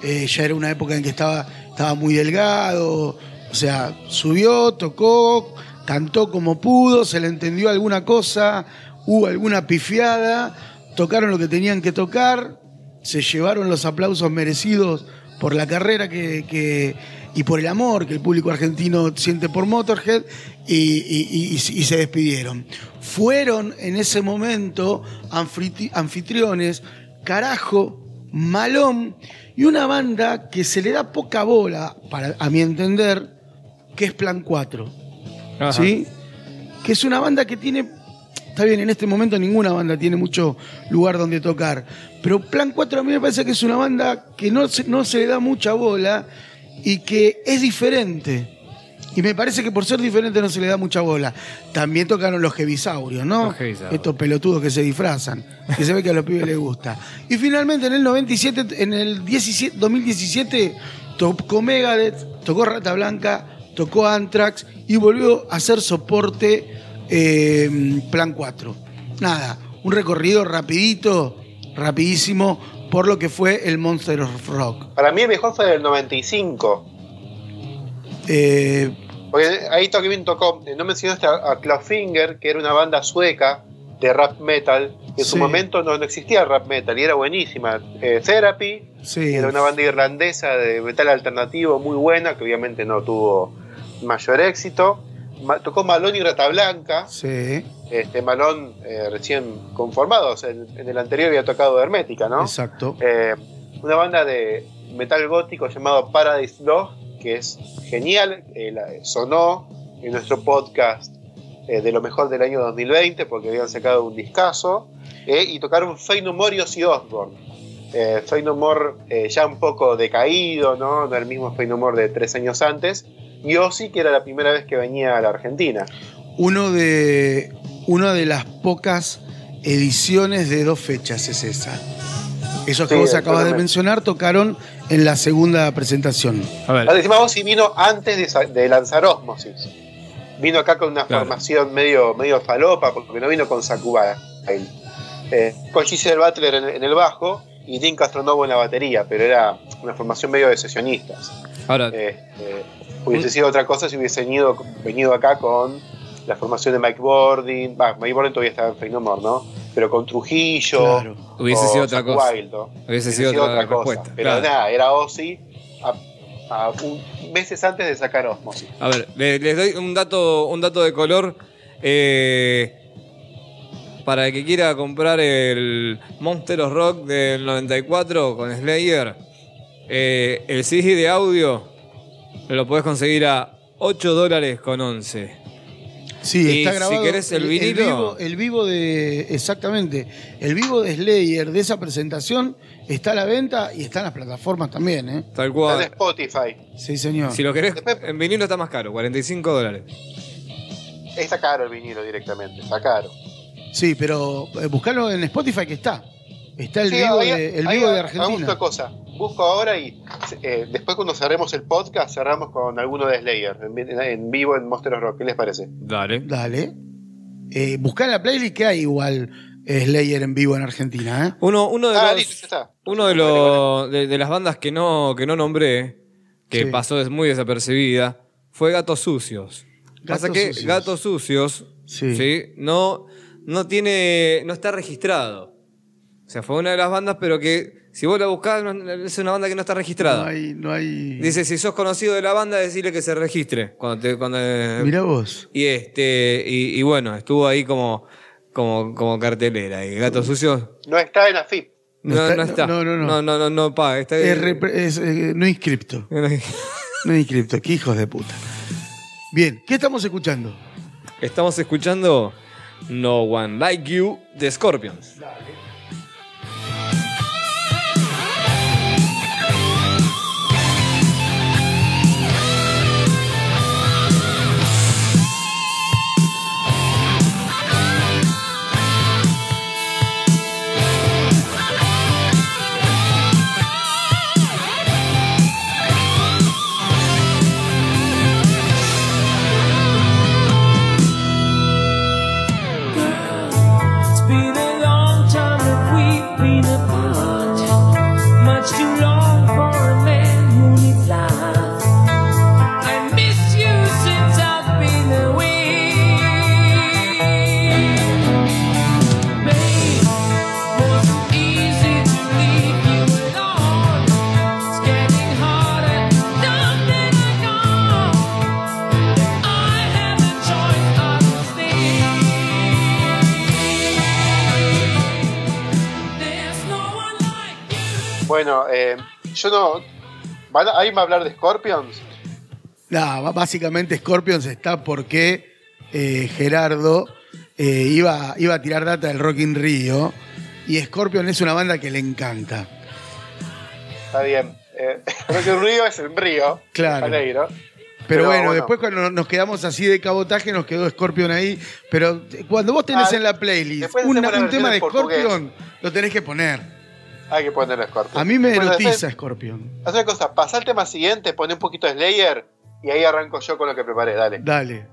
ya era una época en que estaba, estaba muy delgado, o sea, subió, tocó, cantó como pudo, se le entendió alguna cosa, hubo alguna pifiada, tocaron lo que tenían que tocar, se llevaron los aplausos merecidos por la carrera que, que- y por el amor que el público argentino siente por Motorhead y, y- se despidieron. Fueron en ese momento anfitri- anfitriones Carajo, Malón y una banda que se le da poca bola, para, a mi entender, que es Plan 4. Ajá. ¿sí? Que es una banda que tiene. Está bien, en este momento ninguna banda tiene mucho lugar donde tocar. Pero Plan 4 a mí me parece que es una banda que no se, no se le da mucha bola y que es diferente. Y me parece que por ser diferente no se le da mucha bola. También tocaron los Jevisaurios, ¿no? Los Jevisaurios. Estos pelotudos que se disfrazan, que se ve que a los pibes les gusta. Y finalmente en el 97, en el 17 2017 tocó Megadeth, tocó Rata Blanca, tocó Anthrax y volvió a hacer soporte eh, Plan 4. Nada, un recorrido rapidito, rapidísimo por lo que fue el Monster of Rock. Para mí el mejor fue del 95. Eh, Porque ahí también tocó, eh, no mencionaste a, a Clawfinger, que era una banda sueca de rap metal. que En su Sí. momento no, no existía rap metal y era buenísima. Eh, Therapy, sí, era una banda irlandesa de metal alternativo muy buena, que obviamente no tuvo mayor éxito. Ma- tocó Malón y Rata Blanca. sí, Este, Malón eh, recién conformado, o sea, en, en el anterior había tocado Hermética, ¿no? exacto. Eh, una banda de metal gótico llamado Paradise Dog, que es genial, la- sonó en nuestro podcast eh, de lo mejor del año 2020 porque habían sacado un discazo, eh, y tocaron Fey No More y Ozzy Osbourne. Eh, Fey No More eh, ya un poco decaído, ¿no? No el mismo Fey No More de tres años antes, y Ozzy que era la primera vez que venía a la Argentina. Uno de, una de las pocas ediciones de dos fechas es esa. Esos que Sí, vos acabas de mencionar tocaron en la segunda presentación. A ver. Ozzy vino antes de lanzar Osmosis. Vino acá con una Claro. formación medio, medio falopa, porque no vino con Sakuba. Eh, con Giselle Butler en, en el bajo y Dean Castronovo en la batería, pero era una formación medio de sesionistas. Ahora, Eh, eh, hubiese sido otra cosa si hubiese venido, venido acá con la formación de Mike Bordin. Va, Mike Bordin todavía estaba en Fey No More, ¿no? Pero con Trujillo. Claro. Hubiese sido otra cosa. Hubiese sido otra, respuesta. Pero claro. nada, era Ozzy a, a un- meses antes de sacar Osmosis. A ver, le- les doy un dato, un dato de color. eh, para el que quiera comprar el Monster of Rock del 94 con Slayer, eh, el CD de audio lo podés conseguir a 8 dólares con 11. Sí, Y está si grabado. querés el vinilo- vivo, el vivo de. Exactamente. El vivo de Slayer de esa presentación está a la venta y está en las plataformas también, ¿eh? Tal Está en cual. Spotify. Sí, señor. Si lo querés, Después- en vinilo está más caro, 45 dólares. Está caro el vinilo directamente, está caro. Sí, pero eh, buscalo en Spotify que está. Está el Sí, vivo, ahí- de, el ahí vivo de Argentina. cosa. busco ahora y eh, después cuando cerremos el podcast, cerramos con alguno de Slayer en, en vivo en Monster Rock. ¿Qué les parece? Dale. Dale. Eh, buscá en la playlist que hay igual Slayer en vivo en Argentina, ¿eh? Uno, uno de Ah, los, listo, ya está. uno de, los de, de las bandas que no, que no nombré, que Sí. pasó muy desapercibida, fue Gatos Sucios. Pasa Gatos que Sucios. Gatos Sucios Sí. ¿sí? no, no tiene. no está registrado. O sea, fue una de las bandas, pero que si vos la buscás, no- es una banda que no está registrada. No hay, no hay. Dice, si sos conocido de la banda, decirle que se registre. Cuando te, cuando, Mirá vos. y este, y, y bueno, estuvo ahí como, como, como cartelera. Y Gatos Sucios No está en AFIP. no, No está- no está. no, no, no. No, no, no, no paga. Está Es repre- es, eh, no inscripto. (laughs) No inscripto. Qué hijos de puta. Bien, ¿qué estamos escuchando? Estamos escuchando No One Like You de Scorpions. It's yo no. ¿Van a, ¿Alguien va a hablar de Scorpions? B- básicamente Scorpions está porque eh, Gerardo eh, iba, iba a tirar data del Rock in Rio y Scorpion es una banda que le encanta. Está bien. Eh, (laughs) Rock in Rio es el Río. Claro. Pero, Pero bueno, bueno. después cuando nos quedamos así de cabotaje nos quedó Scorpion ahí. Pero cuando vos tenés Ah, en la playlist una- un tema de. Scorpion, lo tenés que poner. Hay que ponerle Scorpions. A mí me Bueno, erotiza después- Scorpion. Haz una cosa, pasa al tema siguiente, pone un poquito de Slayer y ahí arranco yo con lo que preparé. Dale. Dale.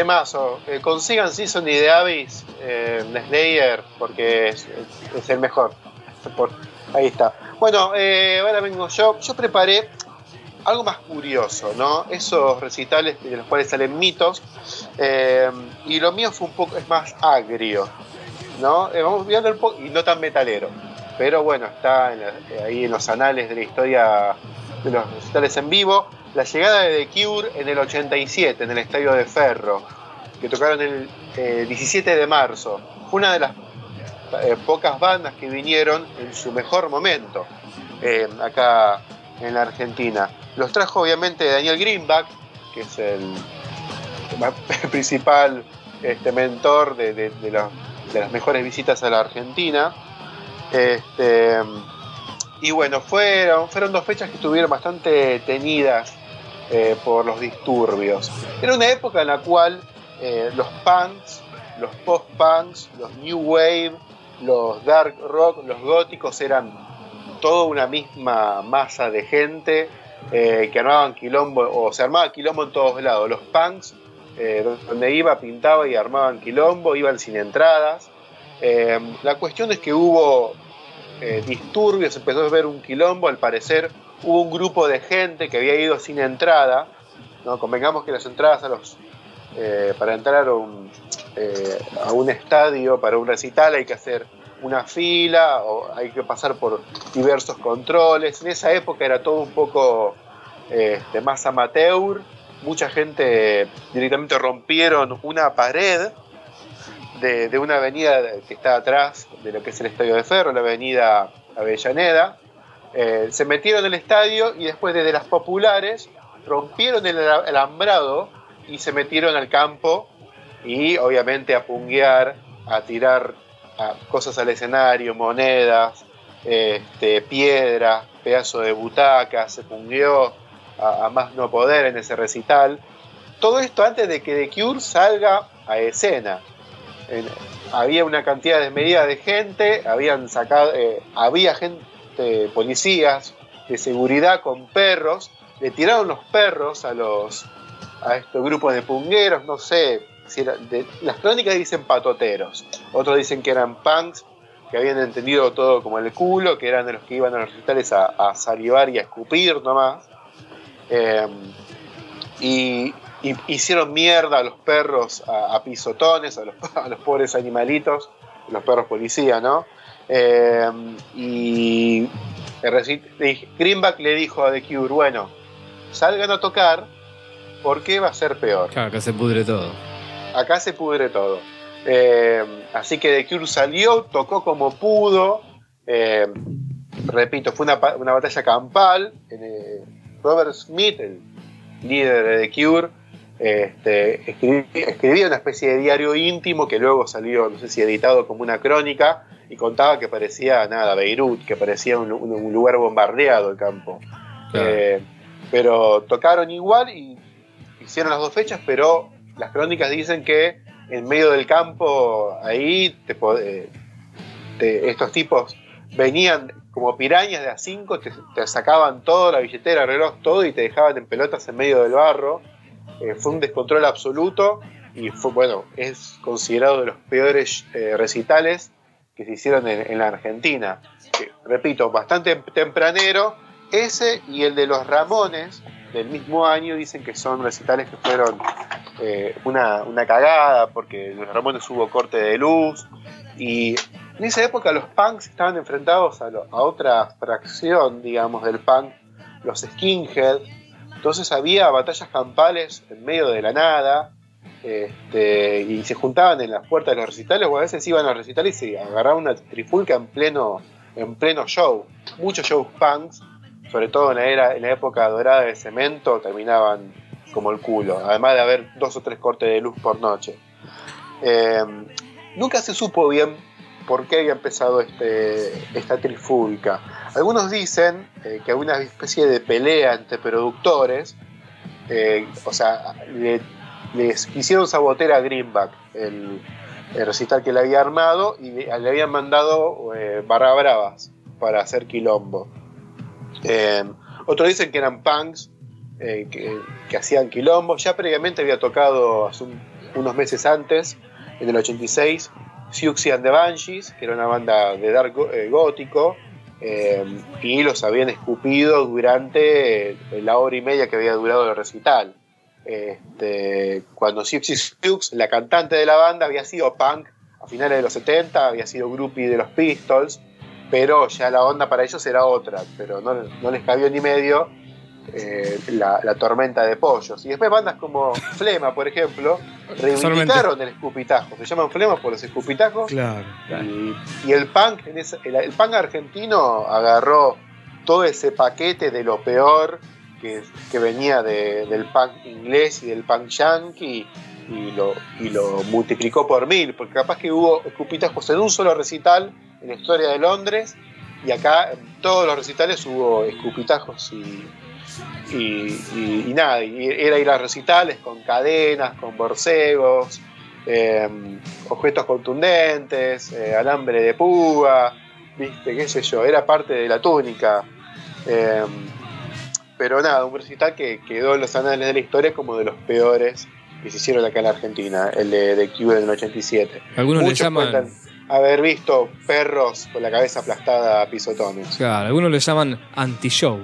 Temazo. Eh, consigan Season y The Abyss eh, de Slayer porque es, el mejor. Ahí está. Bueno, eh, ahora vengo yo. Yo preparé algo más curioso, ¿no? Esos recitales de los cuales salen mitos. eh, y lo mío fue un poco, es más agrio, ¿no? Eh, vamos viendo el po- y no tan metalero. Pero bueno, está en la- ahí en los anales de la historia de los recitales en vivo. La llegada de The Cure en el 87 en el estadio de Ferro, que tocaron el eh, 17 de marzo. Una de las eh, pocas bandas que vinieron en su mejor momento eh, acá en la Argentina. Los trajo obviamente Daniel Greenback, que es el, (laughs) principal este, mentor de las mejores visitas a la Argentina. Este, y bueno, fueron, fueron dos fechas que estuvieron bastante tenidas eh, por los disturbios. Era una época en la cual eh, los punks, los post-punks, los new wave, los dark rock, los góticos eran toda una misma masa de gente eh, que armaban quilombo, o se armaba quilombo en todos lados. Los punks, donde iba, pintaba y armaban quilombo, iban sin entradas. La cuestión es que hubo disturbios, empezó a ver un quilombo, al parecer hubo un grupo de gente que había ido sin entrada. Convengamos que las entradas a los eh, para entrar a un, eh, a un estadio, para un recital, hay que hacer una fila o hay que pasar por diversos controles. En esa época era todo un poco este, más amateur. Mucha gente directamente rompieron una pared de, de una avenida que está atrás de lo que es el Estadio de Ferro, la avenida Avellaneda. Eh, se metieron en el estadio y después desde las populares rompieron el ala- alambrado y se metieron al campo y obviamente a punguear, a tirar cosas al escenario, monedas, este, piedras, pedazos de butacas, se pungueó a, más no poder en ese recital. Todo esto antes de que The Cure salga a escena. En- había una cantidad desmedida de gente, habían sacado, eh, había gente, policías de seguridad con perros, le tiraron los perros a los a estos grupos de pungueros, no sé, si las crónicas dicen patoteros, otros dicen que eran punks, que habían entendido todo como el culo, que eran de los que iban a los recitales a, a salivar y a escupir nomás. Eh, y, hicieron mierda a los perros a, a pisotones, a los, (laughs) a los pobres animalitos, los perros policía, ¿no? Eh, y Greenback le dijo a The Cure, bueno, salgan a tocar porque va a ser peor. Claro, que se pudre todo. Acá se pudre todo. Eh, así que The Cure salió, tocó como pudo. eh, repito, fue una, batalla campal. eh, Robert Smith, el líder de The Cure, este, escribí- escribía una especie de diario íntimo que luego salió, no sé si editado como una crónica, y contaba que parecía nada, Beirut, que parecía un, un- un lugar bombardeado el campo. Claro. Eh, pero tocaron igual y hicieron las dos fechas, pero las crónicas dicen que en medio del campo ahí te eh, te- estos tipos venían como pirañas de a 5, te, te sacaban todo, la billetera, el reloj, todo y te dejaban en pelotas en medio del barro. Eh, fue un descontrol absoluto y fue, bueno, es considerado de los peores eh, recitales que se hicieron en, en la Argentina. Eh, repito, bastante tempranero. Ese y el de los Ramones del mismo año dicen que son recitales que fueron eh, una, una cagada porque en los Ramones hubo corte de luz y en esa época los punks estaban enfrentados a, lo- a otra fracción, digamos, del punk, los skinheads. Entonces había batallas campales en medio de la nada este, y se juntaban en las puertas de los recitales o a veces iban a recitales y se agarraban una trifulca en pleno, en pleno show. Muchos shows punks, sobre todo en la, era, en la época dorada de cemento, terminaban como el culo, además de haber dos o tres cortes de luz por noche. Eh, nunca se supo bien por qué había empezado este, esta trifulca. Algunos dicen eh, que había una especie de pelea entre productores, eh, o sea, le- les quisieron sabotear a Greenback el, el recital que le había armado y le, habían mandado eh, barra bravas para hacer quilombo. Eh, otros dicen que eran punks eh, que, que hacían quilombo. Ya previamente había tocado unos meses antes, en el 86, Siouxsie and the Banshees, que era una banda de dark eh, gótico, eh, y los habían escupido durante eh, la hora y media que había durado el recital. Este, cuando Siouxsie Sioux, la cantante de la banda, había sido punk a finales de los 70, había sido groupie de los Pistols, pero ya la onda para ellos era otra, pero no, no les cabió ni medio eh, la, la tormenta de pollos. Y después bandas como Flema, por ejemplo, reivindicaron el escupitajo. Se llaman Flema por los escupitajos. Claro. Y, y el punk, el punk argentino agarró todo ese paquete de lo peor que, venía de- del punk inglés y del punk yankee y lo, multiplicó por mil, porque capaz que hubo escupitajos en un solo recital en la historia de Londres y acá en todos los recitales hubo escupitajos y, y, nada, y era ir a recitales con cadenas, con borcegos, eh, objetos contundentes, eh, alambre de púa, viste, qué sé yo, era parte de la túnica. Eh, pero nada, un recital que quedó en los anales de la historia como de los peores que se hicieron acá en la Argentina, el de, de Cube en el 87. Algunos le Muchos llaman. cuentan haber visto perros con la cabeza aplastada a pisotones. Claro, algunos le llaman anti-show.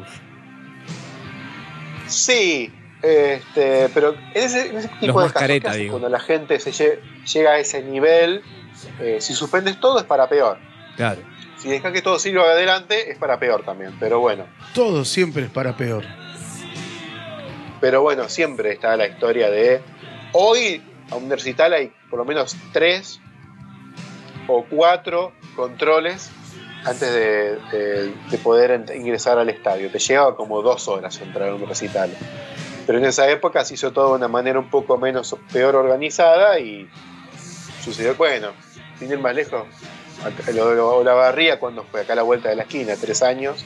Sí, Este, pero en ese, en ese tipo Los de casos, mascareta, ¿qué haces digo. cuando la gente se lle- llega a ese nivel, eh, si suspendes todo es para peor. Claro. Si dejas que todo siga adelante es para peor también. Pero bueno, Todo siempre es para peor. pero bueno, siempre está la historia de hoy a un recital hay por lo menos tres o cuatro controles antes de, de- de poder ingresar al estadio. Te lleva como dos horas entrar a un recital. Pero en esa época se hizo todo de una manera un poco menos peor organizada y sucedió, bueno, sin ir más lejos, acá- lo de la barría cuando fue acá a la vuelta de la esquina, tres años,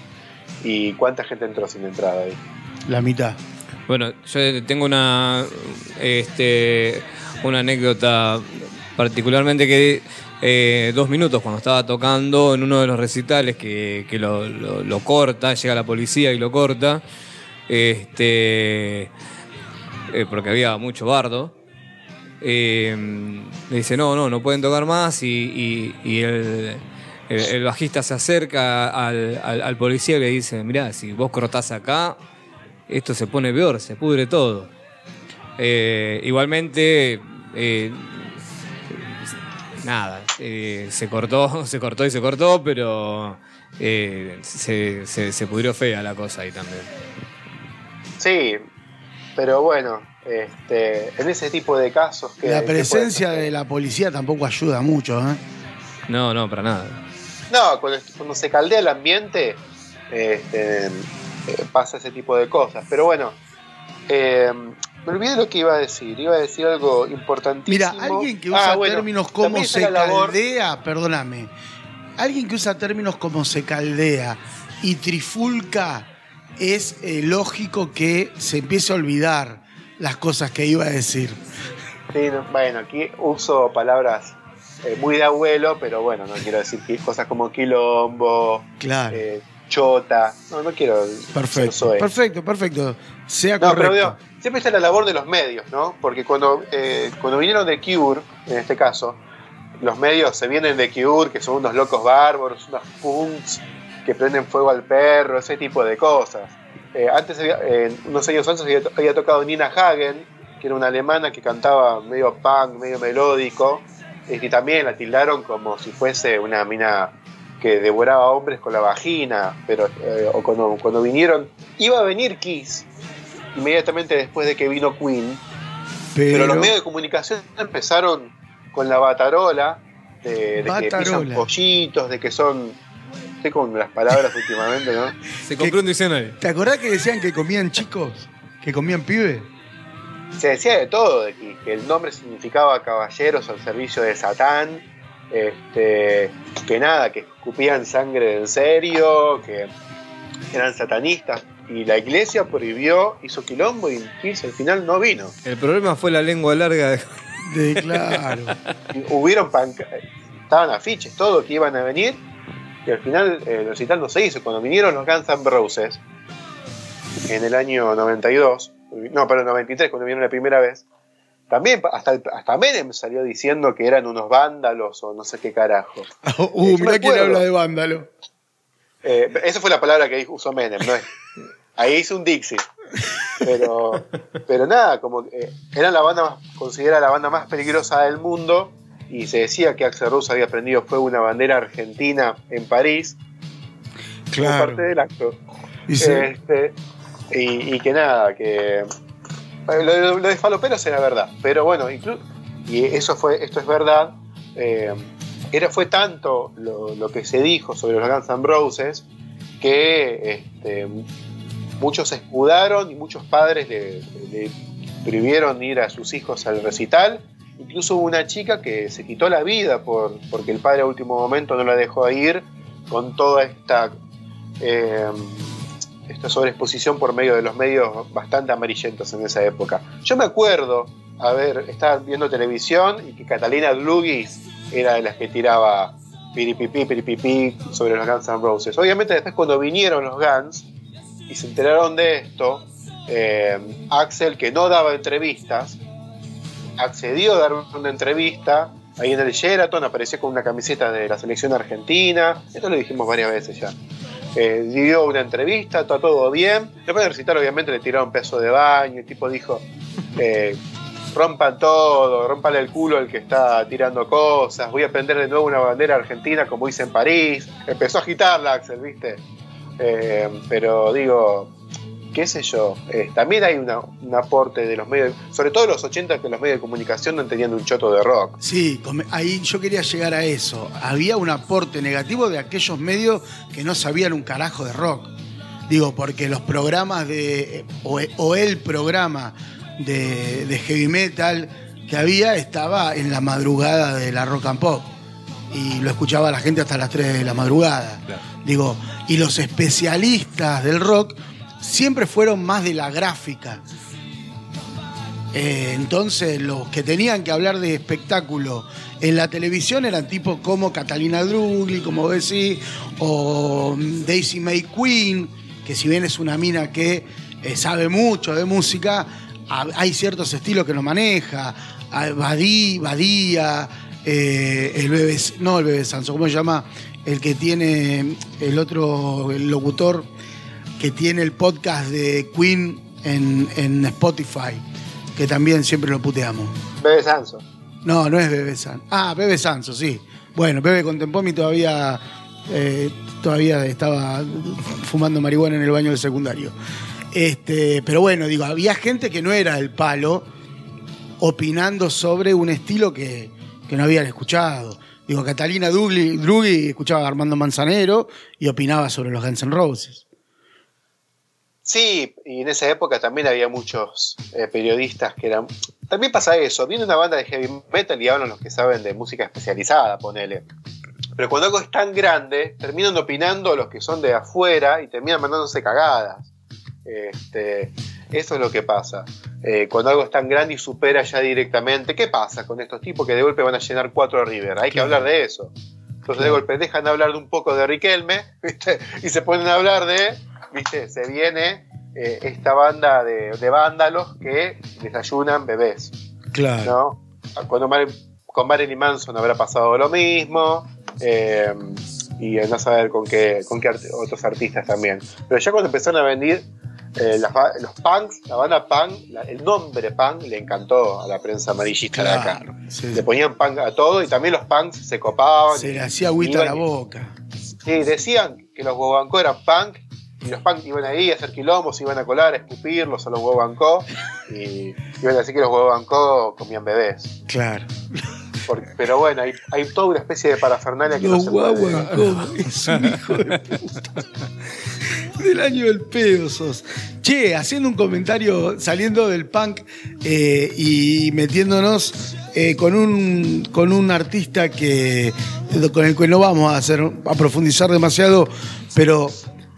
y cuánta gente entró sin entrada ahí. La mitad. Bueno, yo tengo una, este, una anécdota particularmente que eh, dos minutos cuando estaba tocando en uno de los recitales que, que lo, lo- lo corta, llega la policía y lo corta, este, eh, porque había mucho bardo. Eh, le dice, no, no, no pueden tocar más y, el, bajista se acerca al, policía y le dice, mirá, si vos cortás acá, esto se pone peor, se pudre todo. Eh, igualmente, eh, nada, eh, se cortó, (laughs) se cortó y se cortó, pero eh, se, se- se pudrió fea la cosa ahí también. Sí, pero bueno, este, en ese tipo de casos que... La presencia de la policía tampoco ayuda mucho, ¿eh? No, no, para nada. No, cuando, cuando se caldea el ambiente, este, eh, pasa ese tipo de cosas. Pero bueno, eh, me olvidé lo que iba a decir. Iba a decir algo importantísimo. Mira, alguien que usa Ah, bueno, términos como se la labor- caldea, perdóname. Alguien que usa términos como se caldea y trifulca es eh, lógico que se empiece a olvidar las cosas que iba a decir. Sí, no, bueno, aquí uso palabras eh, muy de abuelo, pero bueno, no quiero decir cosas como quilombo, Claro. eh, chota. No, no quiero. perfecto. Perfecto, perfecto. Sea No, pero correcto. digo, siempre está la labor de los medios, ¿no? Porque cuando, eh, cuando vinieron de Cure, en este caso, los medios se vienen de Cure, que son unos locos bárbaros, unos punks que prenden fuego al perro, ese tipo de cosas. Eh, antes, había- eh, unos años antes, había, to- había tocado Nina Hagen, que era una alemana que cantaba medio punk, medio melódico, y también la tildaron como si fuese una mina que devoraba hombres con la vagina, pero eh, o cuando, cuando vinieron, iba a venir Kiss inmediatamente después de que vino Queen, pero, pero los medios de comunicación empezaron con la batarola, de, de que pisan pollitos, de que son, estoy con las palabras últimamente, ¿no? (laughs) Se compró un diccionario. ¿Te acordás que decían que comían chicos? ¿Que comían pibes? Se decía de todo, de que, que el nombre significaba caballeros al servicio de Satán, este, que nada, que escupían sangre en serio, que eran satanistas. Y la iglesia prohibió, hizo quilombo y al final no vino. El problema fue la lengua larga. de- De claro. (laughs) Y hubieron panca- estaban afiches, todo que iban a venir, y al final eh, el recital no se hizo. Cuando vinieron los Guns N' Roses, en el año 92, no, pero en 93, cuando vinieron la primera vez, también hasta, el- hasta Menem salió diciendo que eran unos vándalos o no sé qué carajo. (laughs) Uh, Yo mirá quién habla de vándalo. Eh, esa fue la palabra que usó Menem, ¿no? Ahí hizo un Dixie. Pero, pero nada, como que, eh, era la banda más, considerada la banda más peligrosa del mundo y se decía que Axel Rose había prendido fuego una bandera argentina en París como parte Claro. del acto. Y Este, y, y que nada, que lo, lo- de Faloperos era verdad. Pero bueno, inclu- y eso fue, esto es verdad. eh, era, fue tanto lo, lo que se dijo sobre los Guns N' Roses que este, muchos escudaron y muchos padres le, le prohibieron ir a sus hijos al recital. Incluso hubo una chica que se quitó la vida por, porque el padre a último momento no la dejó ir con toda esta, eh, esta sobreexposición por medio de los medios bastante amarillentos en esa época. Yo me acuerdo, a ver, estar viendo televisión y que Catalina Dlugis era de las que tiraba piripipí, piripipí sobre los Guns N' Roses. Obviamente después cuando vinieron los Guns y se enteraron de esto, eh, Axel, que no daba entrevistas, accedió a dar una entrevista ahí en el Sheraton, apareció con una camiseta de la selección argentina, esto lo dijimos varias veces ya. eh, dio una entrevista, está todo bien. Después del recital, obviamente, le tiraron peso de baño. El tipo dijo: eh, rompan todo, rompanle el culo al que está tirando cosas. Voy a prender de nuevo una bandera argentina, como hice en París. Empezó a agitarla, Axel, ¿viste? Eh, pero digo, qué sé yo, eh, también hay una- un aporte de los medios, sobre todo en los 80 que los medios de comunicación no entendían un choto de rock. Sí, ahí yo quería llegar a eso. Había un aporte negativo de aquellos medios que no sabían un carajo de rock. Digo, porque los programas de. o, o el programa de, de heavy metal que había estaba en la madrugada de la rock and pop. Y lo escuchaba la gente hasta las 3 de la madrugada. Claro. Digo, y los especialistas del rock siempre fueron más de la gráfica. Eh, entonces, los que tenían que hablar de espectáculo en la televisión eran tipos como Catalina Drugli, como decís, o mm, Daisy May Queen, que si bien es una mina que eh, sabe mucho de música, ha- hay ciertos estilos que no maneja. Ah, Badí, Badía, eh, el bebé, no el bebé Sanso, ¿cómo se llama? El que tiene el otro locutor que tiene el podcast de Queen en, en Spotify, que también siempre lo puteamos. Bebe Sanso. No, no es Bebe Sanso. Ah, Bebe Sanso, sí. Bueno, Bebe Contempomi todavía, eh, todavía estaba fumando marihuana en el baño del secundario. Este, pero bueno, digo, había gente que no era el palo opinando sobre un estilo que, que no habían escuchado. Digo, Catalina Drugli, Drughi escuchaba a Armando Manzanero y opinaba sobre los Guns N' Roses. Sí, y en esa época también había muchos eh, periodistas que eran. También pasa eso, viene una banda de heavy metal y hablan los que saben de música especializada, ponele. Pero cuando algo es tan grande, terminan opinando los que son de afuera y terminan mandándose cagadas. Este, eso es lo que pasa. Eh, cuando algo es tan grande y supera ya directamente, ¿qué pasa con estos tipos que de golpe van a llenar cuatro River? Hay que hablar de eso. Entonces de golpe dejan de hablar de un poco de Riquelme (laughs) ¿viste? y se ponen a hablar de, ¿viste? se viene eh, esta banda de, de vándalos que desayunan bebés. Claro. ¿no? Cuando Mar- con Marilyn Manson habrá pasado lo mismo. eh, y no saber con qué, con qué art- otros artistas también. Pero ya cuando empezaron a venir eh, las los punks, la banda punk, la- el nombre punk le encantó a la prensa amarillista de acá. Le ponían punk a todo y también los punks se copaban. se le hacía agüita a la boca. Sí, decían que los Bobancó eran punk y los punk iban ahí a hacer quilombos, iban a colar, a escupirlos a los Bobancó y iban a decir que los Bobancó comían bebés. Claro. Porque- pero bueno, hay, hay toda una especie de parafernalia que no Los se puede. Es un hijo de puta. Del año del pedo sos. Che, haciendo un comentario, saliendo del punk eh, y metiéndonos eh, con, un, con un artista que con el que no vamos a hacer a profundizar demasiado, pero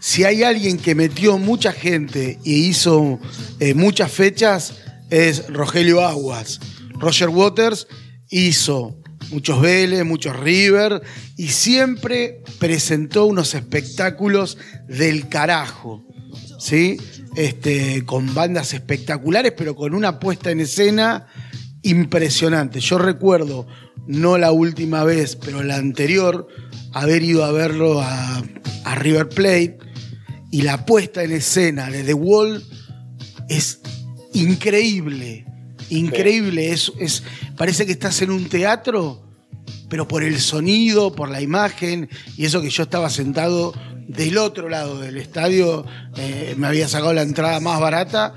si hay alguien que metió mucha gente y hizo eh, muchas fechas, es Rogelio Aguas. Roger Waters hizo muchos Vélez, muchos River y siempre presentó unos espectáculos del carajo, ¿sí? Este, con bandas espectaculares, pero con una puesta en escena impresionante. Yo recuerdo, no la última vez, pero la anterior, haber ido a verlo a, a River Plate y la puesta en escena de The Wall es increíble. Increíble. Es, parece que estás en un teatro, pero por el sonido, por la imagen, y eso que yo estaba sentado del otro lado del estadio, eh, me había sacado la entrada más barata,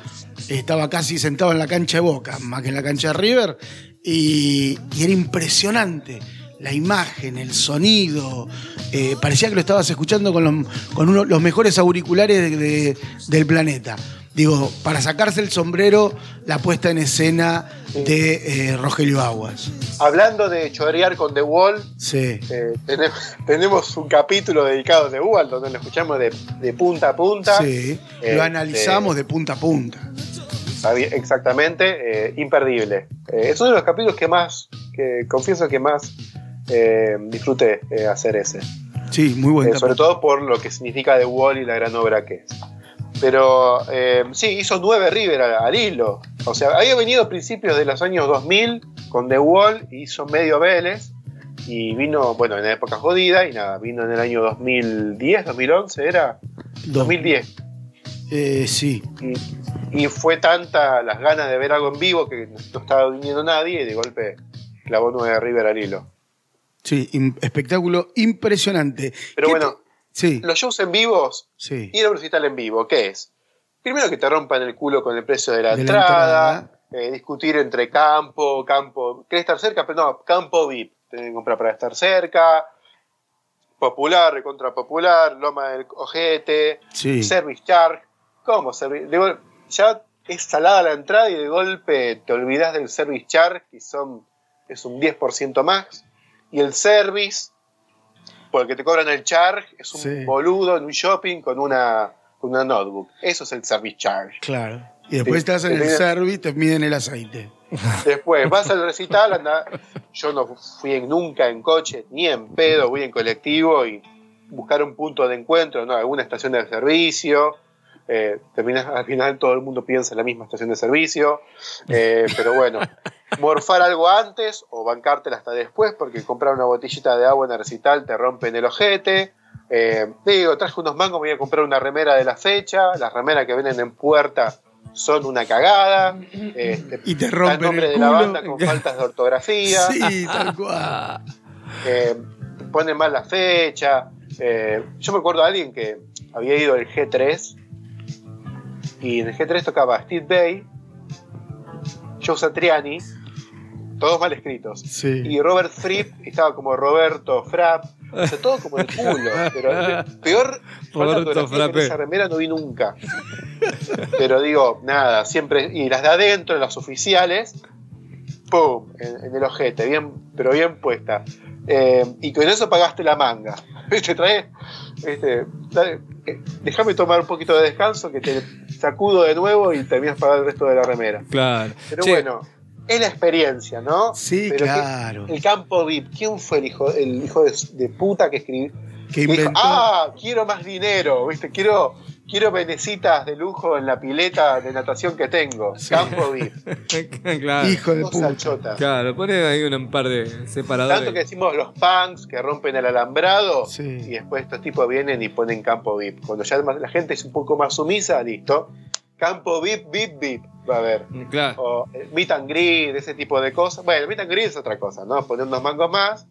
estaba casi sentado en la cancha de Boca, más que en la cancha de River, y era impresionante. La imagen, el sonido, eh, parecía que lo estabas escuchando con, los, con uno- los mejores auriculares de- de- del planeta. Digo, para sacarse el sombrero, la puesta en escena de eh, Rogelio Aguas. Hablando de chorear con The Wall, Sí. eh, tenemos, (laughs) tenemos un capítulo dedicado a The Wall donde lo escuchamos de, de punta a punta. Sí, lo analizamos eh, de punta a punta. Exactamente, imperdible. Es uno de los capítulos que más, que confieso que más eh, disfruté eh, hacer ese. Sí, muy buen Eh, sobre todo por lo que significa The Wall y la gran obra que es. Pero sí, hizo nueve River al, al hilo. O sea, había venido a principios de los años 2000 con The Wall, hizo medio Vélez. Y vino, bueno, en la época jodida, y nada, vino en el año 2010, 2011, era 2010. Eh, sí. Y, y fue tanta las ganas de ver algo en vivo que no estaba viniendo nadie, y de golpe clavó 9 River al hilo. Sí, espectáculo impresionante. Pero ¿Qué bueno, Sí, los shows en vivos, sí. ir a un recital en vivo, ¿qué es? Primero que te rompan el culo con el precio de la De la entrada, eh, discutir entre campo, campo, ¿querés estar cerca? Pero no, campo VIP, tenés que comprar para estar cerca, popular, recontra popular, loma del ojete, Sí. service charge, ¿cómo service? ya es salada la entrada y de golpe te olvidas del service charge y son, es un 10% más, y el service, porque te cobran el charge, es un Sí. boludo en un shopping con una, con una notebook, eso es el service charge. Claro. Y después estás en el service, te miden el aceite. Después (laughs) vas al recital, anda. Yo no fui en- nunca en coche, ni en pedo, voy en colectivo y buscar un punto de encuentro, ¿no? alguna estación de servicio. Eh, terminas- al final todo el mundo piensa en la misma estación de servicio. Eh, (laughs) pero bueno, morfar algo antes o bancártela hasta después, porque comprar una botellita de agua en el recital te rompen el ojete. Eh, digo, traje unos mangos, me voy a comprar una remera de la fecha. Las remeras que venden en puerta son una cagada. Este, Y te Está el rompen nombre el de la banda con faltas de ortografía, (laughs) Sí, tal cual. (laughs) eh, ponen mal la fecha. eh, yo me acuerdo de alguien que había ido al G3 y en el G3 tocaba Steve Bay, Joe Satriani, todos mal escritos. Sí. Y Robert Fripp estaba como Roberto Frapp, o sea, todo como (laughs) el culo. Pero peor Roberto Frappe. esa remera no vi nunca. Pero digo, nada, siempre. Y las de adentro, las oficiales, ¡pum! En, en el ojete, bien, pero bien puesta. Eh, y con eso pagaste la manga. (laughs) ¿Viste? Trae. Este, déjame tomar un poquito de descanso que te sacudo de nuevo y terminas pagando el resto de la remera. Claro. Pero Che, bueno, es la experiencia, ¿no? Sí, Pero claro. que- el campo VIP, ¿quién fue el hijo, el hijo de, de puta que escribió? Que dijo, inventó. ah, quiero más dinero, ¿viste? Quiero, quiero venecitas de lujo en la pileta de natación que tengo. Sí. Campo (laughs) VIP. claro. Hijo de puta. chota. Claro, pone ahí un par de separadores. Tanto que decimos los punks que rompen el alambrado Sí. y después estos tipos vienen y ponen campo VIP. Cuando ya la gente es un poco más sumisa, listo. Campo VIP, VIP, VIP. Va a haber. Claro. o el meet and greet, ese tipo de cosas. Bueno, meet and greet es otra cosa, ¿no? Poner unos mangos más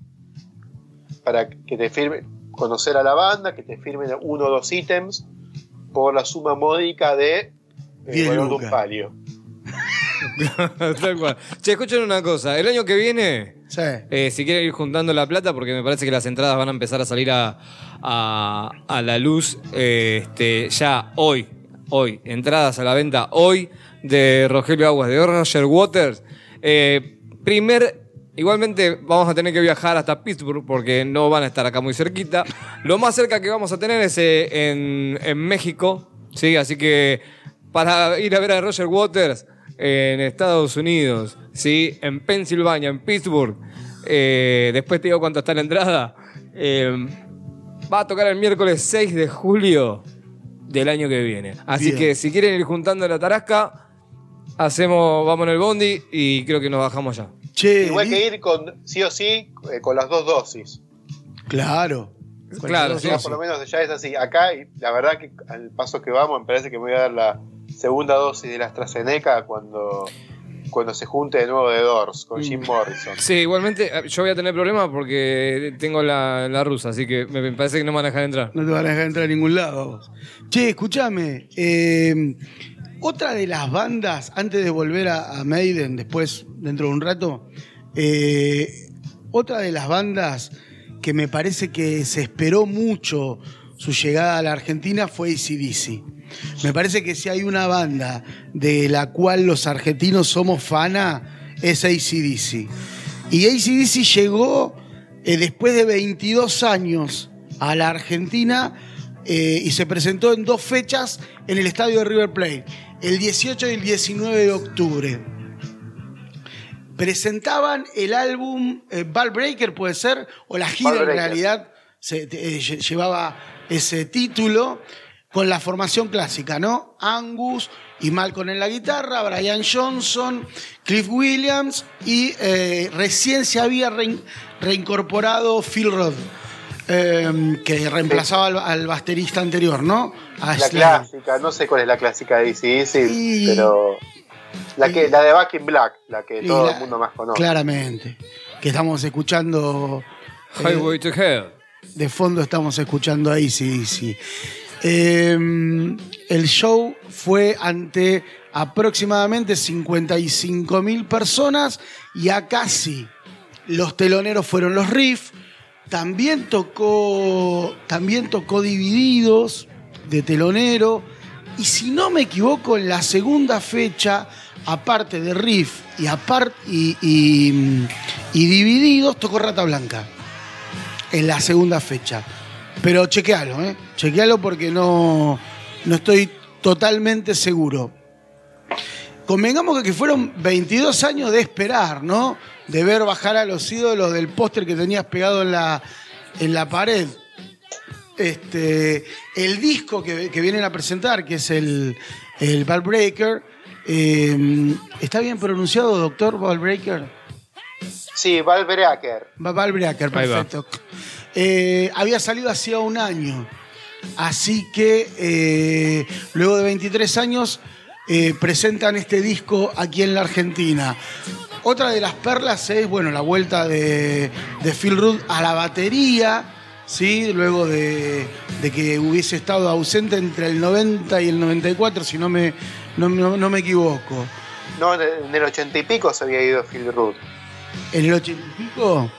para que te firmen, conocer a la banda, que te firmen uno o dos ítems por la suma módica de eh, Diez valor de un palio. (laughs) Tal cual. Che, escuchen una cosa. El año que viene, Sí. eh, si quieren ir juntando la plata, porque me parece que las entradas van a empezar a salir a, a- a la luz eh, este, ya hoy. Hoy. Entradas a la venta hoy de Rogelio Aguas, de Roger Waters. Eh, primer. Igualmente vamos a tener que viajar hasta Pittsburgh porque no van a estar acá muy cerquita. Lo más cerca que vamos a tener es eh, en, en México. ¿sí? Así que para ir a ver a Roger Waters en Estados Unidos, ¿sí? en Pensilvania, en Pittsburgh. Eh, después te digo cuánto está la entrada. Eh, va a tocar el miércoles 6 de julio del año que viene. Así Bien. que si quieren ir juntando la tarasca, hacemos, vamos en el bondi y creo que nos bajamos ya. Che, Igual que ir con, sí o sí, eh, con las dos dosis. Claro. Claro, sí, por lo menos ya es así. Acá, y la verdad que al paso que vamos, me parece que me voy a dar la segunda dosis de la AstraZeneca cuando, cuando se junte de nuevo de Doors con Jim Morrison. Sí, igualmente eh, yo voy a tener problemas porque tengo la, la rusa, así que me, me parece que no me van a dejar entrar. No te van a dejar entrar a ningún lado. a vos. Che, escúchame. eh, otra de las bandas, antes de volver a, a Maiden, después, dentro de un rato, eh, otra de las bandas que me parece que se esperó mucho su llegada a la Argentina fue ACDC. Me parece que si hay una banda de la cual los argentinos somos fana, es ACDC. Y ACDC llegó eh, después de 22 años a la Argentina eh, y se presentó en dos fechas en el estadio de River Plate, el 18 y el 19 de octubre. Presentaban el álbum eh, Ball Breaker, puede ser, o la gira en realidad se- eh, lle- llevaba ese título. con la formación clásica, ¿no? Angus y Malcolm en la guitarra, Brian Johnson, Cliff Williams y eh, recién se había rein- reincorporado Phil Roth, eh, que reemplazaba al, al baterista anterior, ¿no? A La Slayer. clásica, no sé cuál es la clásica de ACDC, Y- pero la que y- la de Back in Black, la que todo la- el mundo más conoce. Claramente. Que estamos escuchando. eh, Highway to Hell. de fondo estamos escuchando ahí, sí, sí. el show fue ante aproximadamente 55 mil personas y a casi los teloneros fueron los Riff. También tocó, también tocó Divididos de telonero. Y si no me equivoco, en la segunda fecha, aparte de Riff y, apar- y, y- y Divididos, tocó Rata Blanca en la segunda fecha. Pero chequealo, ¿eh? Chequealo porque no, no estoy totalmente seguro. Convengamos que fueron 22 años de esperar, ¿no? De ver bajar a los ídolos del póster que tenías pegado en la, en la pared. Este, el disco que, que vienen a presentar, que es el, el Ball Breaker, eh, ¿está bien pronunciado, doctor Ball Breaker? Sí, Val Breaker. Val Breaker, perfecto. Eh, había salido hacía un año. Así que eh, luego de 23 años eh, presentan este disco aquí en la Argentina. Otra de las perlas es, bueno, la vuelta de, de Phil Rudd a la batería, ¿sí? Luego de, de que hubiese estado ausente entre el 90 y el 94, si no me, no, no- no me equivoco. No, en el- en el ochenta y pico se había ido Phil Root. ¿En el 80 y pico?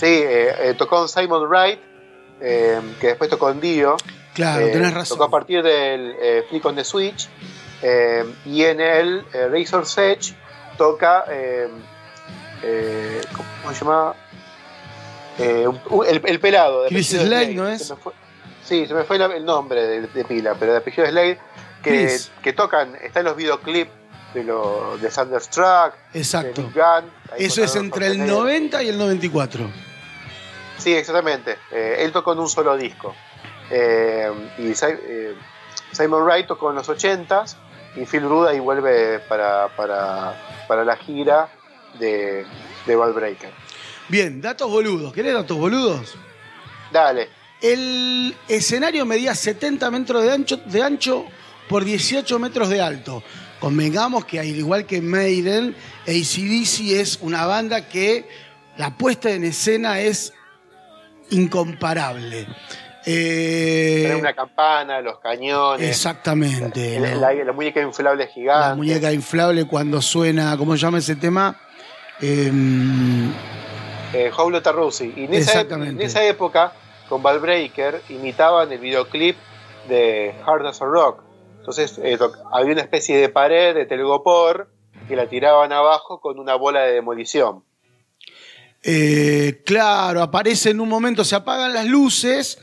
Sí, eh, eh, tocó con Simon Wright, eh, que después tocó con Dio. Claro, tenés razón. Tocó a partir del Flick on the Switch. y en el Razor's Edge toca. eh, eh, ¿Cómo se llama? Eh, el, el pelado. de Chris apellido Slade, ¿no es? Se me fue- sí, se me fue el nombre de, de pila, pero de apellido Slade. Que, que tocan, está en los videoclips de, lo, de Thunderstruck, de Exacto. Ahí Eso es entre el Schwarzenegger. 90 y el 94. Sí, exactamente. Eh, él tocó en un solo disco. Eh, y Si- eh, Simon Wright tocó en los 80s y Phil Rudd ahí vuelve para, para, para la gira de, de Ball Breaker. Bien, datos boludos. ¿Querés datos boludos? Dale. El escenario medía 70 metros de ancho, de ancho por 18 metros de alto. Convengamos que, al igual que Maiden, ACDC es una banda que la puesta en escena es incomparable. Eh, una campana, los cañones, exactamente. la, ¿no? la- la muñeca inflable gigante. La muñeca inflable cuando suena, ¿cómo se llama ese tema? Em, eh, Howlett Tarrusi. Y en esa, en esa época, con Ball Breaker, imitaban el videoclip de Hard as a Rock. Entonces eh, había una especie de pared de telgopor que la tiraban abajo con una bola de demolición. Eh, claro, aparece en un momento, se apagan las luces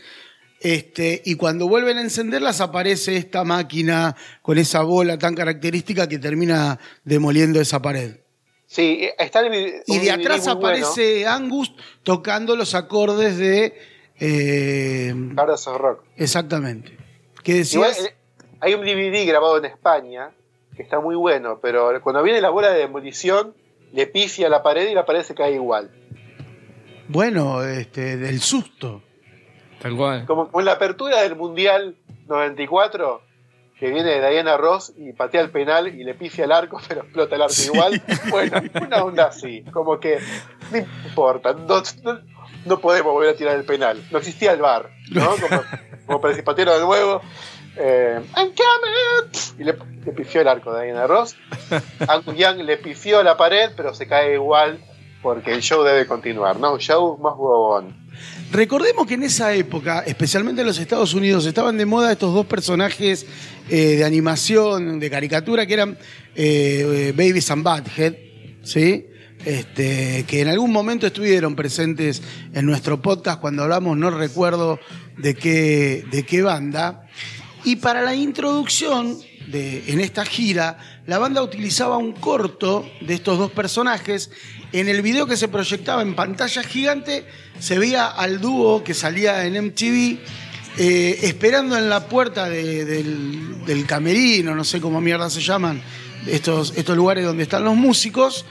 este, y cuando vuelven a encenderlas aparece esta máquina con esa bola tan característica que termina demoliendo esa pared. Sí, está el Y de atrás bueno, aparece Angus tocando los acordes de... eh, a Rock. exactamente. ¿Qué decías? eh, hay un DVD grabado en España que está muy bueno, pero cuando viene la bola de demolición, le pifia a la pared y la pared se cae igual. Bueno, este, del susto. Tal cual. Como con la apertura del Mundial 94, que viene Diana Ross y patea el penal y le pifia el arco, (laughs) pero explota el arco igual. Bueno, una onda así, como que no importa, no, no- no podemos volver a tirar el penal. No existía el bar, ¿no? (laughs) Como, como para decir, patealo de nuevo. Eh, I'm coming. Y le, le pifió el arco de Diana Ross. (laughs) Angus Young le pifió la pared, pero se cae igual porque el show debe continuar, ¿no? Un show más huevón. Recordemos que en esa época, especialmente en los Estados Unidos, estaban de moda estos dos personajes eh, de animación, de caricatura, que eran eh, eh, Babies and Butthead, ¿sí? Este, que en algún momento estuvieron presentes en nuestro podcast cuando hablamos, no recuerdo de qué, de qué banda. Y para la introducción de, en esta gira, la banda utilizaba un corto de estos dos personajes. En el video que se proyectaba en pantalla gigante, se veía al dúo que salía en MTV eh, esperando en la puerta de- del, camerino, no sé cómo mierda se llaman, estos, estos lugares donde están los músicos,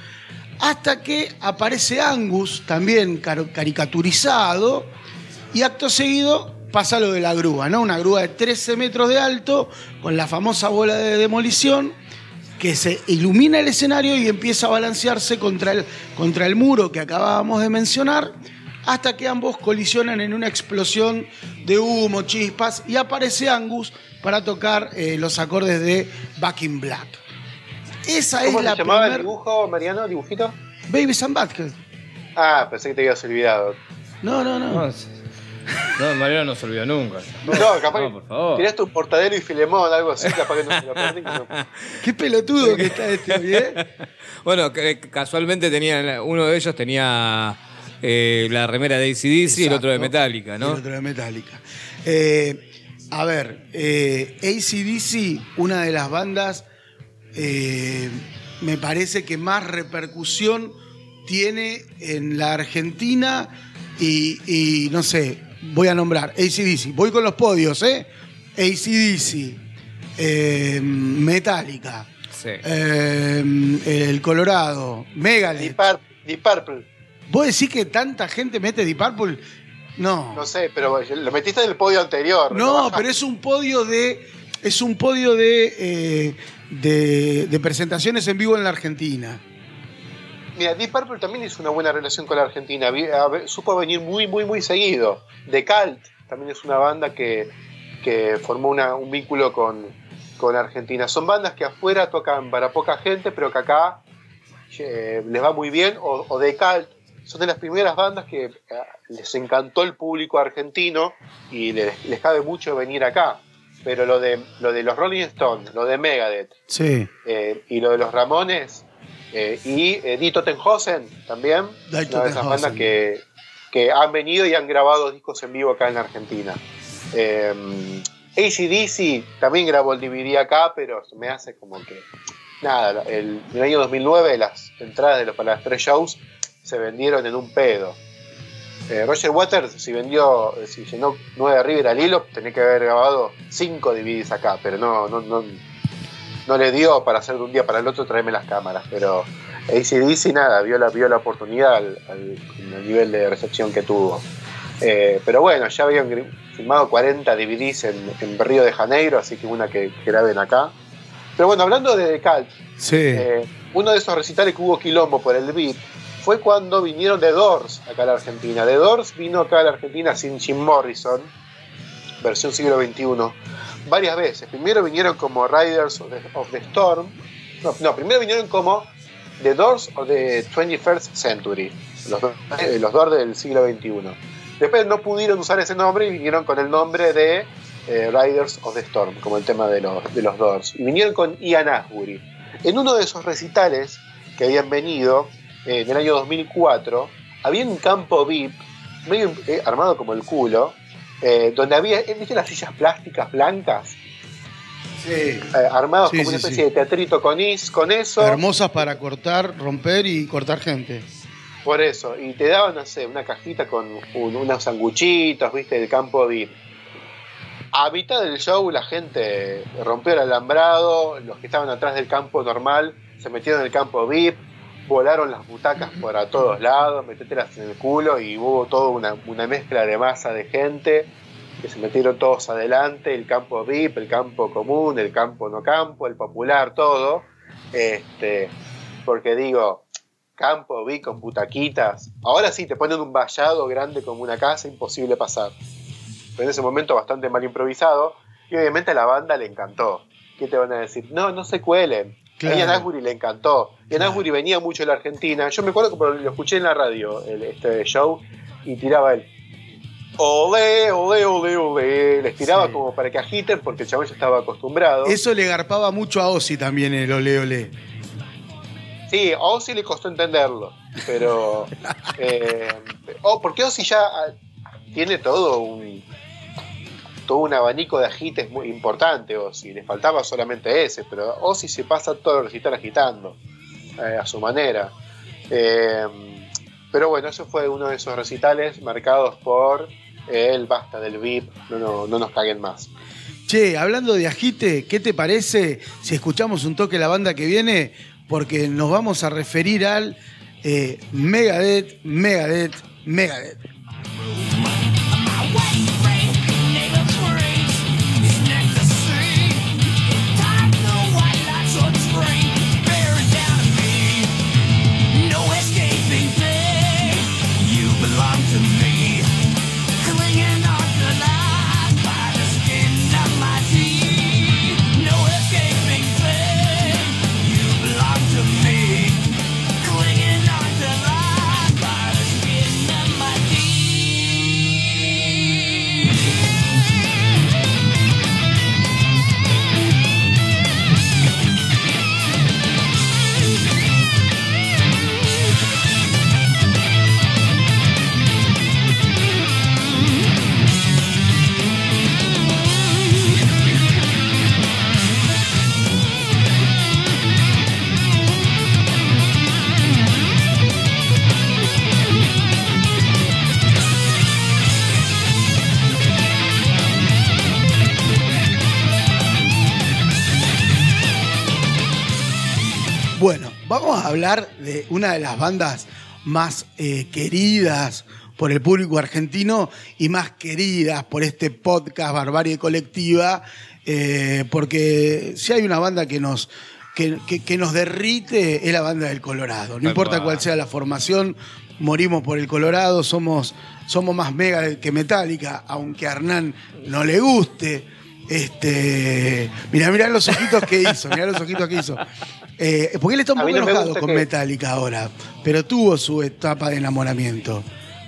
hasta que aparece Angus, también car- caricaturizado, y acto seguido pasa lo de la grúa, ¿no? Una grúa de 13 metros de alto, con la famosa bola de demolición, que se ilumina el escenario y empieza a balancearse contra el, contra el muro que acabábamos de mencionar, hasta que ambos colisionan en una explosión de humo, chispas, y aparece Angus para tocar eh, los acordes de Back in Black. Esa ¿Cómo es se la llamaba el primer... dibujo, Mariano? ¿Dibujito? Baby San Butthead. Ah, pensé que te habías olvidado. No, no, no. No, Mariano no se olvidó nunca. No, capaz No, por favor. tiraste un portadero y filemón, algo así, capaz que no se lo perdí. no- (laughs) Qué pelotudo que está este, ¿bien? (laughs) Bueno, casualmente tenían, uno de ellos tenía eh, la remera de ACDC y el otro de. Metallica, Y ¿no? el otro de Metallica. Eh, a ver, eh, ACDC, una de las bandas, eh, me parece que más repercusión tiene en la Argentina y, y no sé, voy a nombrar ACDC. Voy con los podios, ¿eh? ACDC, eh, Metallica, Sí. eh, el Colorado, Megadeth. Deep Purple, ¿Vos decís que tanta gente mete Deep Purple? No. no sé, pero lo metiste en el podio anterior. No, pero es un podio de. Es un podio de, eh, de, de presentaciones en vivo en la Argentina. Mira, Deep Purple también hizo una buena relación con la Argentina. Supo venir muy, muy, muy seguido. The Cult también es una banda que, que formó una- un vínculo con, con Argentina. Son bandas que afuera tocan para poca gente, pero que acá eh, les va muy bien. O, o The Cult son de las primeras bandas que eh, les encantó el público argentino y les, les cabe mucho venir acá. Pero lo de, lo de los Rolling Stones, lo de Megadeth, Sí. eh, y lo de los Ramones eh, y eh, Die Totenhausen también, una de esas bandas que, que han venido y han grabado discos en vivo acá en Argentina. Eh, ACDC también grabó el DVD acá, pero me hace como que nada, el, el año 2009 las entradas de los, para las tres shows se vendieron en un pedo. Eh, Roger Waters, si vendió, eh, si llenó nueve River al hilo, tenía que haber grabado cinco DVDs acá, pero no, no, no, no le dio para hacer de un día para el otro traerme las cámaras, pero ACDC nada, vio la, vio la oportunidad al, al- al nivel de recepción que tuvo. Eh, pero bueno, ya habían filmado 40 DVDs en, en Río de Janeiro, así que una que, que graben acá. Pero bueno, hablando de Cult, Sí. eh, uno de esos recitales que hubo quilombo por el beat fue cuando vinieron The Doors acá a la Argentina. The Doors vino acá a la Argentina sin Jim Morrison, versión siglo XXI, varias veces. Primero vinieron como Riders of the, Storm. No, no, primero vinieron como The Doors of the 21st Century, los, eh, Doors del siglo XXI. Después no pudieron usar ese nombre y vinieron con el nombre de eh, Riders of the Storm, como el tema de los, de los Doors. Y vinieron con Ian Asbury. En uno de esos recitales que habían venido eh, en el año 2004, había un campo VIP, medio eh, armado como el culo, eh, donde había, eh, ¿viste las sillas plásticas blancas? Sí. Eh, armados Sí, como sí, una especie sí. de teatrito con, is, con eso. Hermosas para cortar, romper y cortar gente. Por eso, y te daban, no sé, una cajita con un- unos sanguchitos, viste, del campo VIP. A mitad del show la gente rompió el alambrado, los que estaban atrás del campo normal se metieron en el campo VIP, volaron las butacas por a todos lados, metételas en el culo y hubo toda una, una mezcla de masa de gente que se metieron todos adelante, el campo VIP, el campo común, el campo no campo, el popular, todo. Este, porque digo, campo, vi con butaquitas. Ahora sí, te ponen un vallado grande como una casa, imposible pasar. Pero en ese momento bastante mal improvisado. Y obviamente a la banda le encantó. ¿Qué te van a decir? No, no se cuelen. Claro. A Ian Asbury le encantó. Ian Claro. Asbury venía mucho a la Argentina. Yo me acuerdo que lo escuché en la radio, el- este show, y tiraba él. Ole, ole, ole, ole. Les tiraba Sí. como para que agiten porque el chabón ya estaba acostumbrado. Eso le garpaba mucho a Ozzy también el ole ole. Sí, a Ozzy le costó entenderlo, pero... (laughs) eh, oh, porque Ozzy ya ah, tiene todo un todo un abanico de agites muy importante, Ozzy. Le faltaba solamente ese, pero Ozzy se pasa todo el recital agitando eh, a su manera. Eh, pero bueno, eso fue uno de esos recitales marcados por el basta del VIP, no, no, no nos caguen más. Che, hablando de agite, ¿qué te parece si escuchamos un toque la banda que viene? Porque nos vamos a referir al eh, Megadeth, Megadeth, Megadeth. Hablar de una de las bandas más eh, queridas por el público argentino y más queridas por este podcast Barbarie Colectiva, eh, porque si hay una banda que nos, que, que- que nos derrite es la banda del Colorado. No Tal importa cual. cuál sea la formación, morimos por el Colorado, somos, somos más mega que Metallica, aunque a Hernán no le guste. Este, mirá, mirá los ojitos que hizo, mirá los ojitos que hizo. Eh, porque él está un poco no enojado con que- Metallica ahora, pero tuvo su etapa de enamoramiento.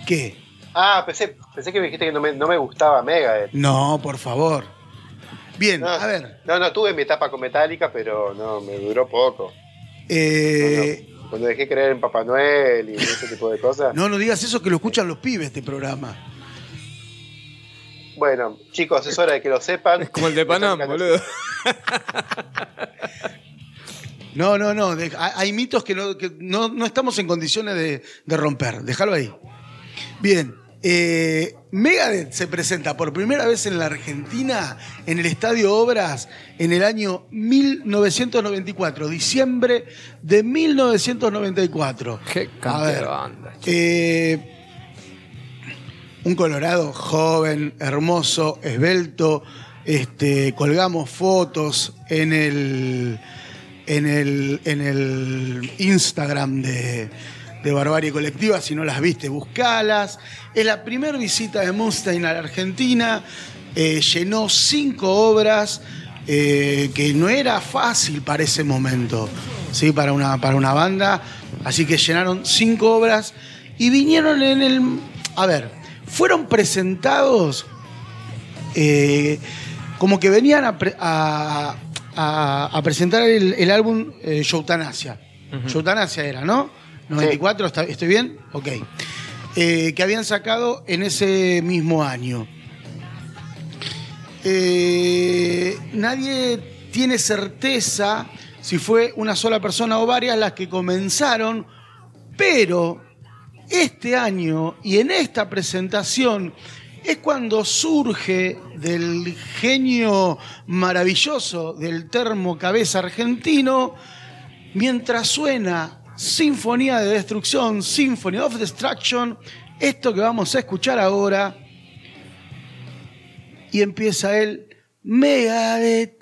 ¿Qué? Ah, pensé, pensé que me dijiste que no me, no me gustaba Megadeth. No, por favor. Bien, No, a ver. No, no, tuve mi etapa con Metallica, pero no, me duró poco. eh, Cuando dejé creer en Papá Noel y ese tipo de cosas. no, no digas eso que lo escuchan los pibes este programa. Bueno, chicos, es hora de que lo sepan. Es como el de Panam, boludo. (laughs) No, no, no. de- hay mitos que, no, que no, no estamos en condiciones de, de romper. Déjalo ahí. Bien. eh, Megadeth se presenta por primera vez en la Argentina en el Estadio Obras en el año 1994, diciembre de 1994. Qué A ver, banda. eh, un Colorado joven, hermoso, esbelto. Este, colgamos fotos en el, en el, en el Instagram de, de Barbarie Colectiva. Si no las viste, buscalas. Es la primera visita de Mustaine a la Argentina. Eh, llenó cinco obras eh, que no era fácil para ese momento, ¿sí? para, una, para una banda. Así que llenaron cinco obras y vinieron en el... A ver, fueron presentados eh, como que venían a, a- a presentar el, el álbum eh, Youtanasia. Youtanasia era, ¿no? 94, ¿está- ¿estoy bien? Ok. Eh, que habían sacado en ese mismo año. Eh, nadie tiene certeza si fue una sola persona o varias las que comenzaron, pero este año y en esta presentación es cuando surge del genio maravilloso del termo cabeza argentino, mientras suena Sinfonía de Destrucción, Symphony of Destruction, esto que vamos a escuchar ahora, y empieza el Megadeth,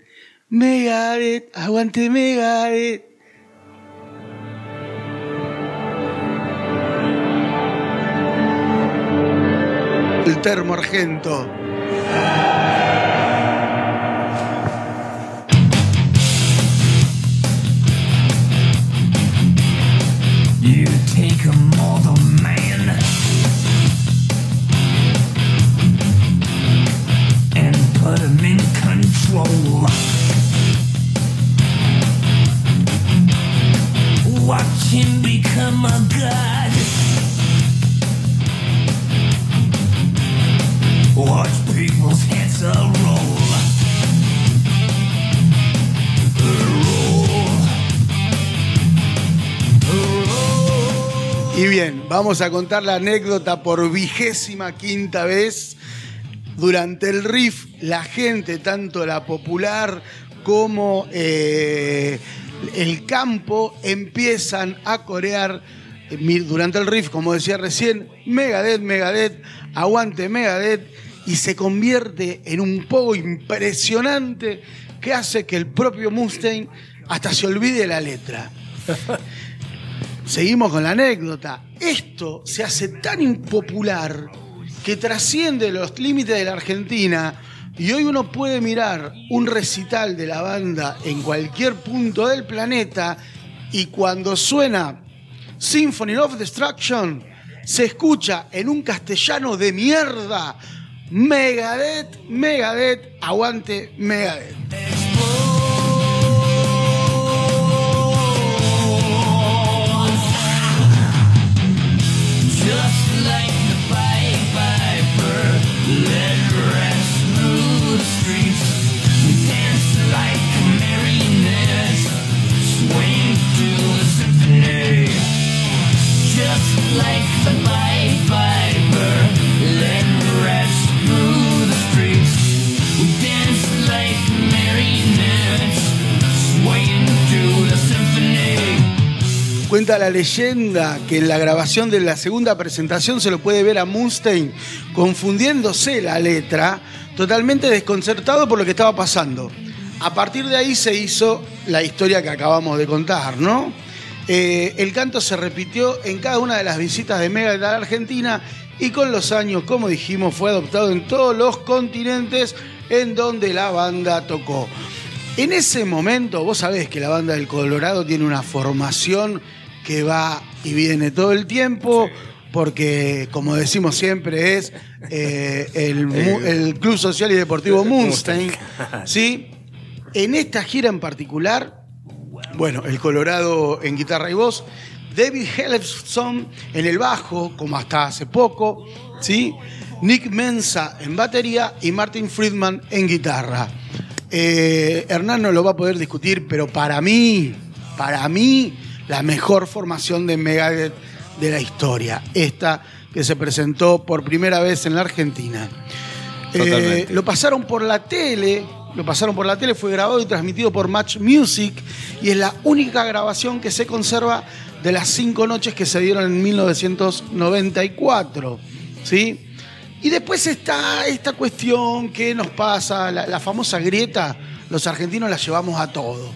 Megadeth, aguante Megadeth. Argento. You take a mortal man and put him in control. Watch him become a god. Watch people's heads roll. Y bien, vamos a contar la anécdota por vigésima quinta vez durante el riff la gente, tanto la popular como eh, el campo, empiezan a corear eh, durante el riff, como decía recién, Megadeth, Megadeth, aguante Megadeth, y se convierte en un poco impresionante que hace que el propio Mustaine hasta se olvide la letra. (laughs) Seguimos con la anécdota. Esto se hace tan impopular que trasciende los límites de la Argentina y hoy uno puede mirar un recital de la banda en cualquier punto del planeta y cuando suena Symphony of Destruction se escucha en un castellano de mierda Megadeth, Megadeth, aguante Megadeth. Like the Cuenta la leyenda que en la grabación de la segunda presentación se lo puede ver a Mustaine confundiéndose la letra, totalmente desconcertado por lo que estaba pasando. A partir de ahí se hizo la historia que acabamos de contar, ¿no? Eh, el canto se repitió en cada una de las visitas de Megadeth a Argentina y con los años, como dijimos, fue adoptado en todos los continentes en donde la banda tocó. En ese momento, vos sabés que la banda del Colorado tiene una formación que va y viene todo el tiempo, porque, como decimos siempre, es eh, el, mu- el Club Social y Deportivo Munstein. ¿sí? En esta gira en particular, bueno, el Colorado en guitarra y voz, David Hellefson en el bajo, como hasta hace poco, ¿sí? Nick Mensa en batería y Martin Friedman en guitarra. Eh, Hernán no lo va a poder discutir, pero para mí, para mí, la mejor formación de Megadeth de la historia. Esta que se presentó por primera vez en la Argentina. Eh, lo pasaron por la tele, lo pasaron por la tele, fue grabado y transmitido por Match Music y es la única grabación que se conserva de las cinco noches que se dieron en 1994. ¿sí? Y después está esta cuestión que nos pasa, la, la famosa grieta, los argentinos la llevamos a todo,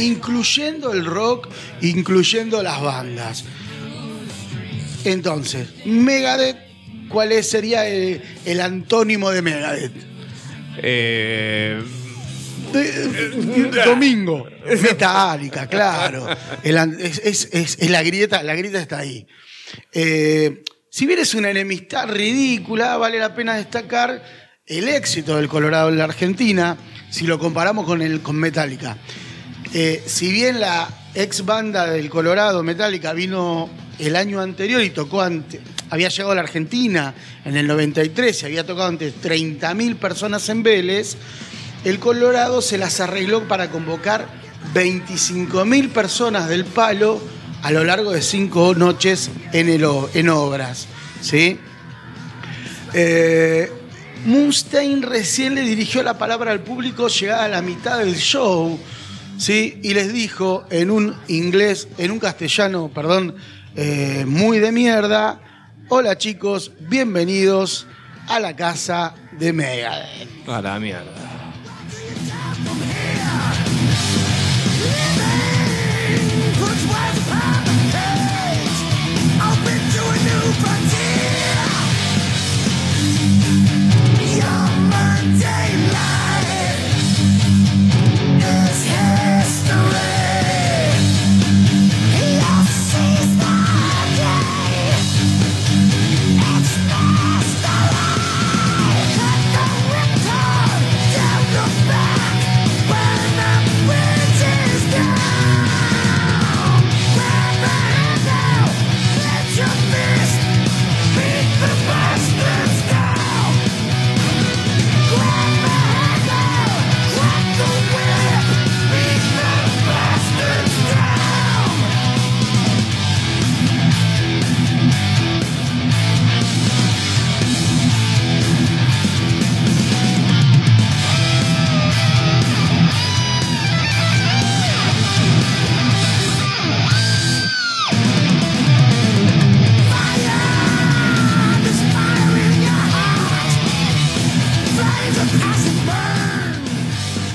incluyendo el rock, incluyendo las bandas. Entonces, Megadeth, ¿cuál es- sería el, el antónimo de Megadeth? Eh, De- Domingo. (laughs) Metálica, claro. El es, es- es- es la grieta, la grieta está ahí. Eh, si bien es una enemistad ridícula, vale la pena destacar el éxito del Colorado en la Argentina si lo comparamos con, el, con Metallica. Eh, si bien la ex banda del Colorado, Metallica, vino el año anterior y tocó ante, había llegado a la Argentina en el 93 y había tocado ante 30.000 personas en Vélez, el Colorado se las arregló para convocar 25.000 personas del palo a lo largo de cinco noches en, obras. ¿sí? Eh, Mustaine recién le dirigió la palabra al público llegada a la mitad del show, ¿sí? Y les dijo en un inglés, en un castellano, perdón, eh, muy de mierda, hola chicos, bienvenidos a la casa de Megadeth. a la mierda.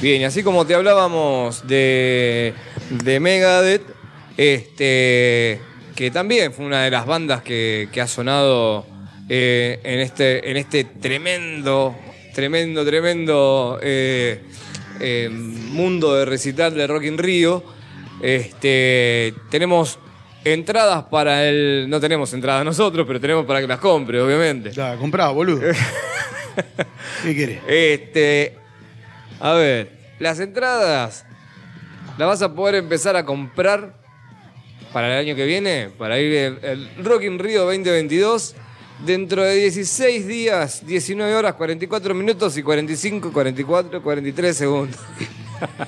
Bien, y así como te hablábamos de, de Megadeth, este, que también fue una de las bandas que, que ha sonado eh, en, este, en este tremendo, tremendo, tremendo eh, eh, mundo de recital de Rock in Rio. Este, tenemos entradas para el. No tenemos entradas nosotros, pero tenemos para que las compre, obviamente. Ya, comprado, boludo. (laughs) ¿Qué querés? Este, a ver, las entradas las vas a poder empezar a comprar para el año que viene, para ir el, el Rock in Rio 2022. Dentro de 16 días, 19 horas, 44 minutos y 45, 44, 43 segundos.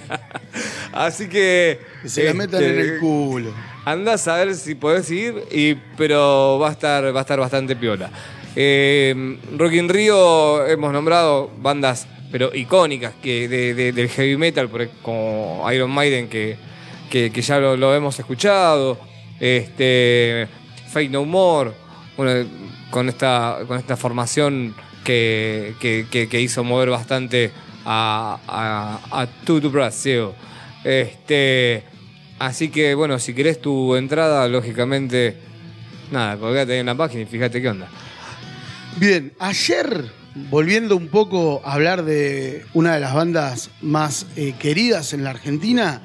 (laughs) Así que. Se la metan en este, el culo. Andás a ver si podés ir, y, pero va a estar, va a estar bastante piola. Eh, Rock in Rio hemos nombrado bandas, pero icónicas, que de- de- del heavy metal, como Iron Maiden, que, que, ya lo, lo hemos escuchado. Este, Fate No More, bueno, con, esta, con esta formación que, que- que- que hizo mover bastante a, a, a Tutu Brasil. Este, así que, bueno, si querés tu entrada, lógicamente, nada, colgate ahí en la página y fíjate qué onda. Bien, ayer, volviendo un poco a hablar de una de las bandas más eh, queridas en la Argentina,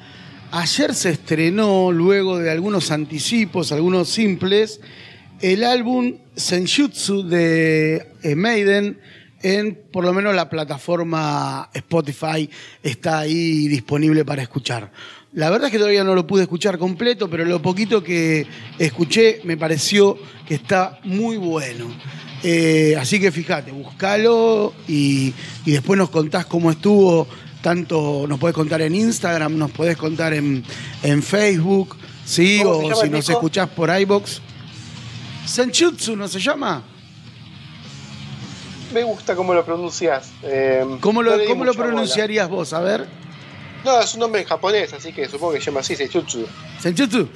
ayer se estrenó, luego de algunos anticipos, algunos simples, el álbum Senjutsu de eh, Maiden en por lo menos la plataforma Spotify está ahí disponible para escuchar. La verdad es que todavía no lo pude escuchar completo, pero lo poquito que escuché me pareció que está muy bueno. Eh, así que fíjate, buscalo y, y después nos contás cómo estuvo. Tanto nos podés contar en Instagram, nos podés contar en, en Facebook, ¿sí? ¿Cómo se O si nos escuchás por iBox. Senjutsu, ¿no se llama? Me gusta cómo lo pronuncias. eh, ¿Cómo lo, no cómo lo bola. pronunciarías vos? A ver. No, es un nombre en japonés, así que supongo que se llama así, Seichutsu. Senjutsu.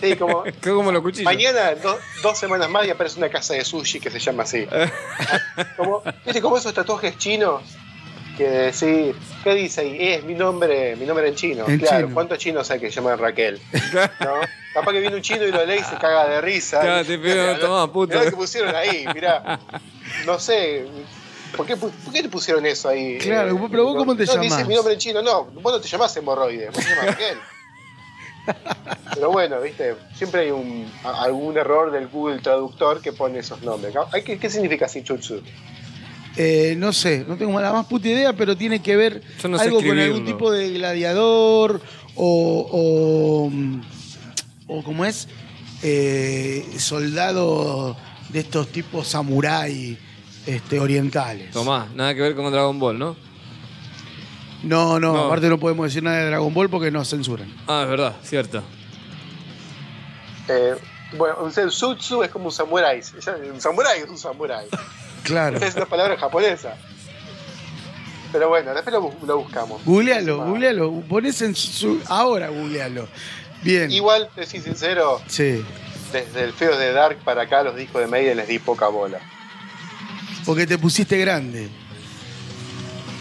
Sí, como (laughs) Qué como los cuchillos. mañana, do- dos semanas más, y aparece una casa de sushi que se llama así. (laughs) como, ¿Viste como esos tatuajes chinos? Que sí, ¿qué dice ahí? Es mi nombre, mi nombre en chino. En claro, chino. ¿cuántos chinos hay que llaman Raquel? ¿No? Capaz que viene un chino y lo lee y se caga de risa. Claro, te pido, tomá, lo que pusieron ahí, mirá. No sé. ¿Por qué, pu- por qué te pusieron eso ahí? Claro, pero vos cómo te no, llamás? dice mi nombre en chino. No, vos no te llamás hemorroide, vos te llamás Raquel. Pero bueno, viste, siempre hay un, algún error del Google Traductor que pone esos nombres. ¿Qué, qué significa Shichutsu? Eh, no sé, no tengo la más puta idea, pero tiene que ver Yo no sé algo con algún tipo de gladiador o, o, o como es, eh, soldado de estos tipos samurái este, orientales. Tomá, nada que ver con Dragon Ball, ¿no? No, no, No. aparte no podemos decir nada de Dragon Ball porque nos censuran. Ah, es verdad, cierto. Eh, bueno, un Sensutsu es como un samurái. Ya, Un samurái es un samurái. (laughs) Claro. Es una palabra japonesa. Pero bueno, después lo, bu- lo buscamos. Googlealo, Ah. googlealo, ponés en su... Ahora googlealo. Bien. Igual, te soy sincero, Sí, desde el feo de Dark para acá, los discos de Maiden les di poca bola. porque te pusiste grande.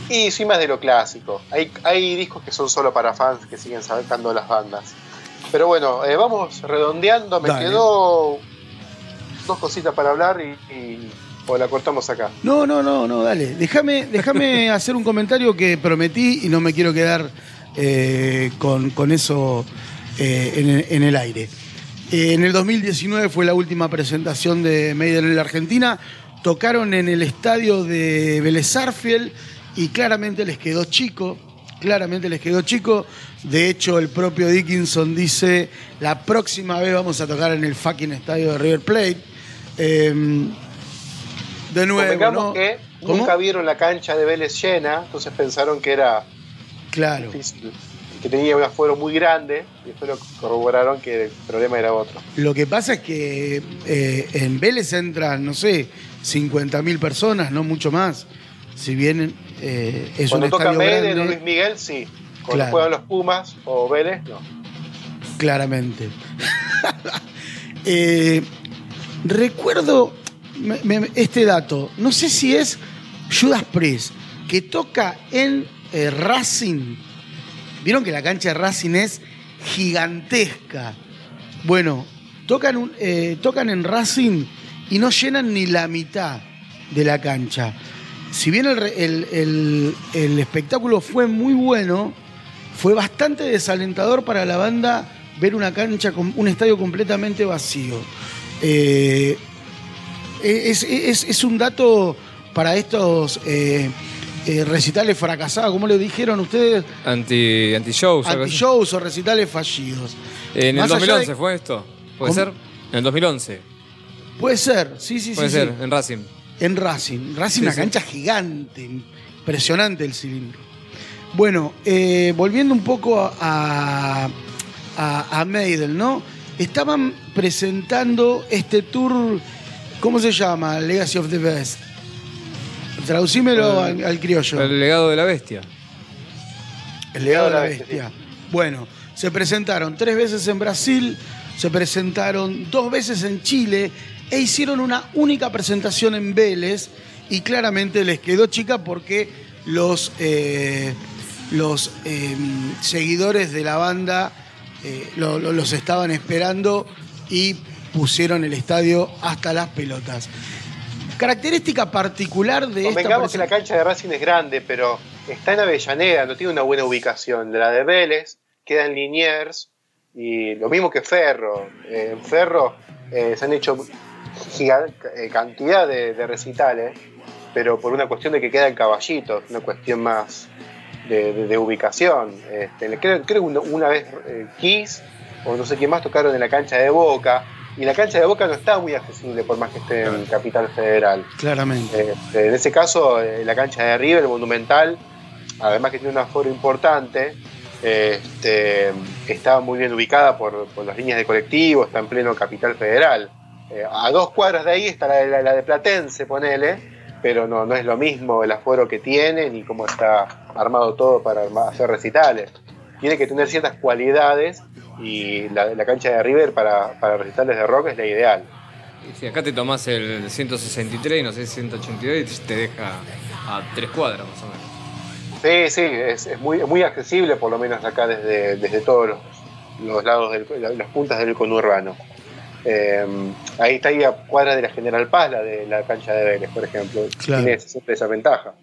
Y soy más de lo clásico. Hay, hay discos que son solo para fans que siguen sacando las bandas. Pero bueno, eh, vamos redondeando. Me Dale. quedó dos cositas para hablar y, y- o la cortamos acá. No, no, no, no, dale. Déjame, déjame (laughs) hacer un comentario que prometí y no me quiero quedar eh, con, con eso eh, en, el- en el aire. Eh, en el 2019 fue la última presentación de Maiden en la Argentina. Tocaron en el estadio de Vélez Sarsfield y claramente les quedó chico. Claramente les quedó chico. De hecho, el propio Dickinson dice: la próxima vez vamos a tocar en el fucking estadio de River Plate. Eh, de nuevo, ¿no? que ¿Cómo? nunca vieron la cancha de Vélez llena, entonces pensaron que era Claro. difícil, que tenía un aforo muy grande y después lo corroboraron que el problema era otro. Lo que pasa es que eh, en Vélez entran, no sé, 50.000 personas, no mucho más. Si bien eh, es Cuando un toca grande, Luis Miguel, sí. Cuando Claro. juegan los Pumas o Vélez, no. claramente. (laughs) Eh, recuerdo me- me- este dato, no sé si es Judas Priest, que toca en eh, Racing, vieron que la cancha de Racing es gigantesca. Bueno, tocan, un- eh, tocan en Racing y no llenan ni la mitad de la cancha. Si bien el, el- el- el espectáculo fue muy bueno, fue bastante desalentador para la banda ver una cancha, con un estadio completamente vacío. Eh, es, es- es un dato para estos eh, eh, recitales fracasados, como le dijeron ustedes, Anti, anti-shows. así. anti-shows o recitales fallidos. En el Más allá 2011 de- fue esto. ¿Puede ¿Cómo? ser? En el 2011. Puede ser, sí, sí, Puede sí. ser, sí. en Racing. En Racing. Racing, Sí, una sí. cancha gigante, impresionante el cilindro. Bueno, eh, volviendo un poco a, a, a Maiden, ¿no? Estaban presentando este tour, ¿cómo se llama? Legacy of the Best. Traducímelo al, al criollo. El legado de la bestia. El legado de la bestia. Bueno, se presentaron tres veces en Brasil, se presentaron dos veces en Chile e hicieron una única presentación en Vélez y claramente les quedó chica porque los, eh, los eh, seguidores de la banda eh, lo- lo- los estaban esperando y pusieron el estadio hasta las pelotas. Característica particular de esta Convengamos que la cancha de Racing es grande, pero está en Avellaneda, no tiene una buena ubicación. De la de Vélez queda en Liniers y lo mismo que Ferro. En Ferro eh, se han hecho giga- eh, cantidad de, de recitales, pero por una cuestión de que queda en Caballito, una cuestión más de, de- de ubicación. Este, creo, creo que una, una vez eh, Kiss o no sé quién más tocaron en la cancha de Boca. Y la cancha de Boca no está muy accesible por más que esté en Capital Federal. Claramente. Este, en ese caso, eh, la cancha de River, el Monumental, además que tiene un aforo importante, este, está muy bien ubicada por, por las líneas de colectivo, está en pleno Capital Federal. Eh, a dos cuadras de ahí está la, la- la de Platense, ponele, pero no, no es lo mismo el aforo que tiene ni cómo está armado todo para hacer recitales. Tiene que tener ciertas cualidades y la, la cancha de River para, para recitales de rock es la ideal. Si acá te tomás el 163 y no sé, 182 y te deja a tres cuadras más o menos. Sí, sí, es, es muy, muy accesible, por lo menos acá desde, desde todos los, los lados, las puntas del conurbano. Eh, ahí está ahí a cuadra de la General Paz, la de la cancha de Vélez, por ejemplo. Claro. Tiene siempre esa ventaja.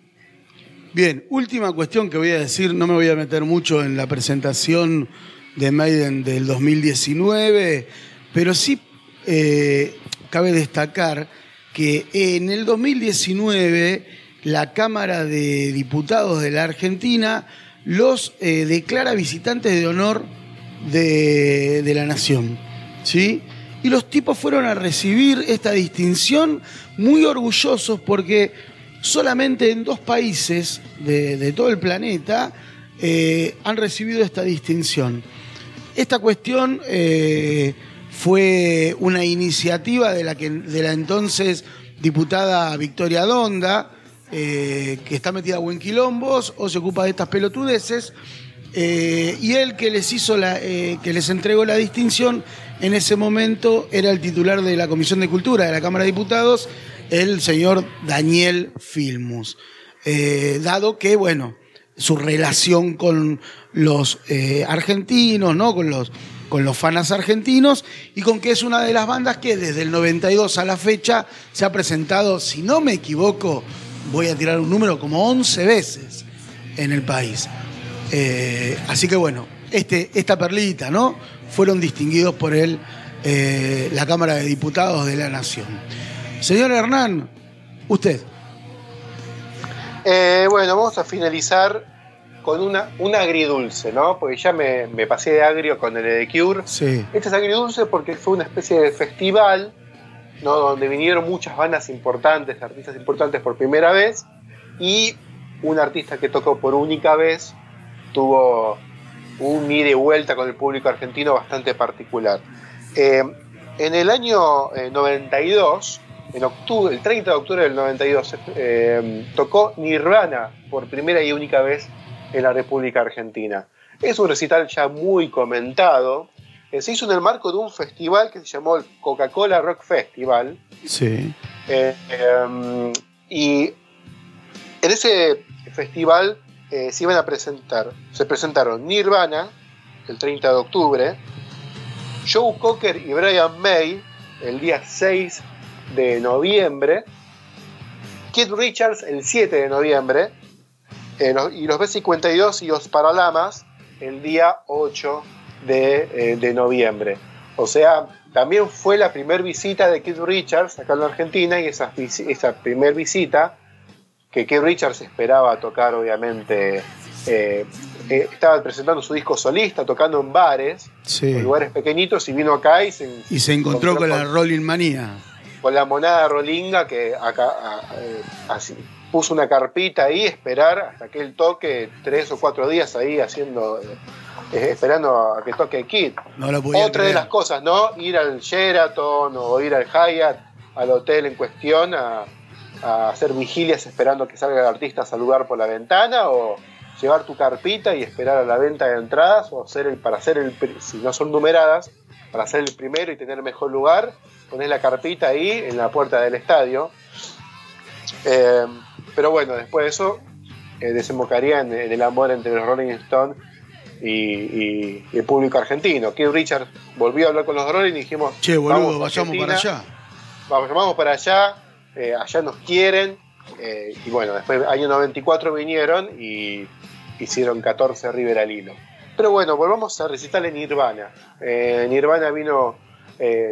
Bien, última cuestión que voy a decir, no me voy a meter mucho en la presentación de Maiden del 2019, pero sí eh, cabe destacar que en el 2019 la Cámara de Diputados de la Argentina los eh, declara visitantes de honor de, de la nación. ¿sí? Y los tipos fueron a recibir esta distinción muy orgullosos porque solamente en dos países de, todo el planeta eh, han recibido esta distinción. Esta cuestión eh, fue una iniciativa de la, que, de la entonces diputada Victoria Donda, eh, que está metida a buen quilombos o se ocupa de estas pelotudeces. Y él que les hizo la, que les entregó la distinción, en ese momento era el titular de la Comisión de Cultura de la Cámara de Diputados, el señor Daniel Filmus. Eh, dado que, bueno, su relación con los eh, argentinos, ¿no? Con los, con los fanas argentinos, y con que es una de las bandas que desde el 92 a la fecha se ha presentado, si no me equivoco, voy a tirar un número como 11 veces en el país. Eh, así que bueno, este, esta perlita, ¿no? Fueron distinguidos por él, eh, la Cámara de Diputados de la Nación. Señor Hernán, usted. Eh, bueno, vamos a finalizar con una, un agridulce, ¿no? Porque ya me, me pasé de agrio con el de Cure. Sí. Este es agridulce porque fue una especie de festival, ¿no? Donde vinieron muchas bandas importantes, artistas importantes por primera vez, y un artista que tocó por única vez tuvo un ida y vuelta con el público argentino bastante particular. Eh, en el año eh, 92, en octubre, el 30 de octubre del 92, eh, tocó Nirvana por primera y única vez en la República Argentina. Es un recital ya muy comentado. Eh, se hizo en el marco de un festival que se llamó el Coca-Cola Rock Festival. Sí. Eh, eh, y en ese festival eh, se iban a presentar. Se presentaron Nirvana el 30 de octubre, Joe Cocker y Brian May el día 6 de noviembre, Keith Richards el 7 de noviembre, eh, y los B52 y los Paralamas el día 8 de, eh, de noviembre. O sea, también fue la primera visita de Keith Richards acá en la Argentina y esa primera visita que Keith Richards esperaba tocar, obviamente, eh, eh, estaba presentando su disco solista, tocando en bares, Sí. en lugares pequeñitos, y vino acá y se, Y se encontró con la Rolling Manía. con la monada rolinga que acá a- así, puso una carpita ahí, esperar hasta que él toque tres o cuatro días ahí haciendo, eh, esperando a que toque Kid. No lo podía Otra de las cosas, ¿no? Ir al Sheraton o ir al Hyatt, al hotel en cuestión, a, a hacer vigilias esperando que salga el artista a saludar por la ventana o llevar tu carpita y esperar a la venta de entradas o hacer el, para hacer el, si no son numeradas, para hacer el primero y tener mejor lugar, poner la carpita ahí en la puerta del estadio. Eh, pero bueno, después de eso eh, desembocaría en, en el amor entre los Rolling Stones y, y- y el público argentino. Keith Richards volvió a hablar con los Rolling y dijimos, Che, boludo, vamos vayamos para allá. Vamos, vamos para allá, eh, allá nos quieren. eh, y bueno, después año 94 vinieron y hicieron 14 River al hilo. Pero bueno, volvamos a recitar en Nirvana. Eh, Nirvana vino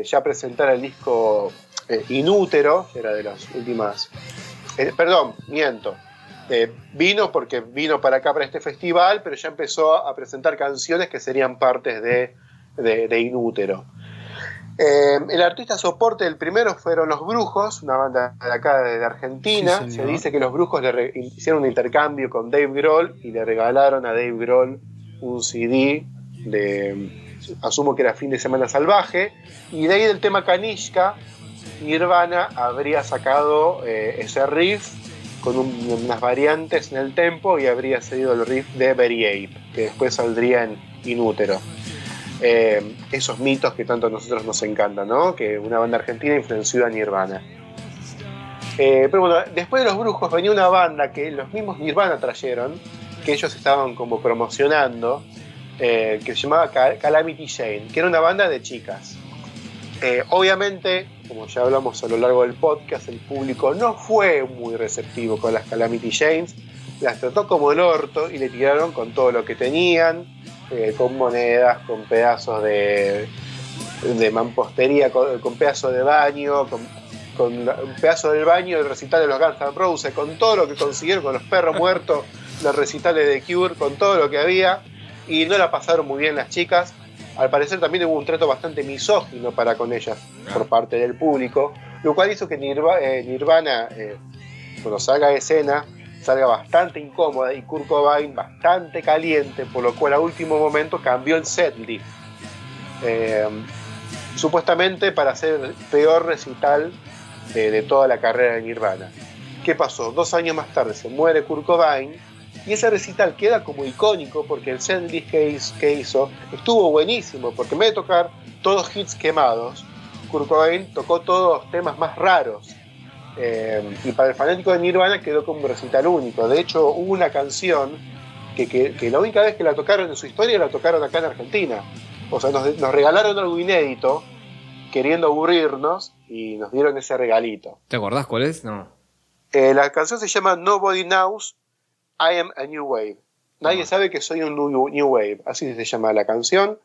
ya a presentar el disco Inútero, que era de las últimas. perdón, miento. Vino porque vino para acá, para este festival, pero ya empezó a presentar canciones que serían partes de, de Inútero. Eh, el artista soporte del primero fueron Los Brujos, una banda de acá de Argentina. Sí, Se dice que Los Brujos le hicieron un intercambio con Dave Grohl y le regalaron a Dave Grohl un CD de, asumo que era Fin de Semana Salvaje, y de ahí del tema Kanishka, Nirvana habría sacado eh, ese riff con un- unas variantes en el tempo y habría seguido el riff de Very Ape, que después saldría en Inútero. Eh, esos mitos que tanto a nosotros nos encantan, ¿no? Que una banda argentina influenció a Nirvana. Eh, pero bueno, después de los brujos venía una banda que los mismos Nirvana trajeron, que ellos estaban como promocionando, eh, que se llamaba Ca- Calamity Jane, que era una banda de chicas. Obviamente, como ya hablamos a lo largo del podcast, el público no fue muy receptivo con las Calamity Janes, las trató como el orto y le tiraron con todo lo que tenían, eh, con monedas, con pedazos de, de mampostería, con, con pedazos de baño, con, con un pedazo del baño del recital de los Guns N' Roses, con todo lo que consiguieron, con los perros muertos, (laughs) los recitales de Cure, con todo lo que había, y no la pasaron muy bien las chicas. Al parecer también hubo un trato bastante misógino para con ellas por parte del público, lo cual hizo que Nirva- eh, Nirvana, eh, cuando salga de escena, salga bastante incómoda y Kurt Cobain bastante caliente, por lo cual a último momento cambió el setlist. Eh, supuestamente para hacer el peor recital de, de toda la carrera de Nirvana. ¿Qué pasó? Dos años más tarde se muere Kurt Cobain y ese recital queda como icónico porque el setlist que que hizo estuvo buenísimo porque en vez de tocar todos hits quemados, Kurt Cobain tocó todos temas más raros. Eh, y para el fanático de Nirvana quedó como un recital único. De hecho, hubo una canción que, que- que la única vez que la tocaron en su historia la tocaron acá en Argentina. O sea, nos, nos regalaron algo inédito, queriendo aburrirnos, y nos dieron ese regalito. ¿Te acordás cuál es? No. Eh, la canción se llama Nobody Knows I Am a New Wave. Nadie Ajá. sabe que soy un new, new Wave, así se llama la canción.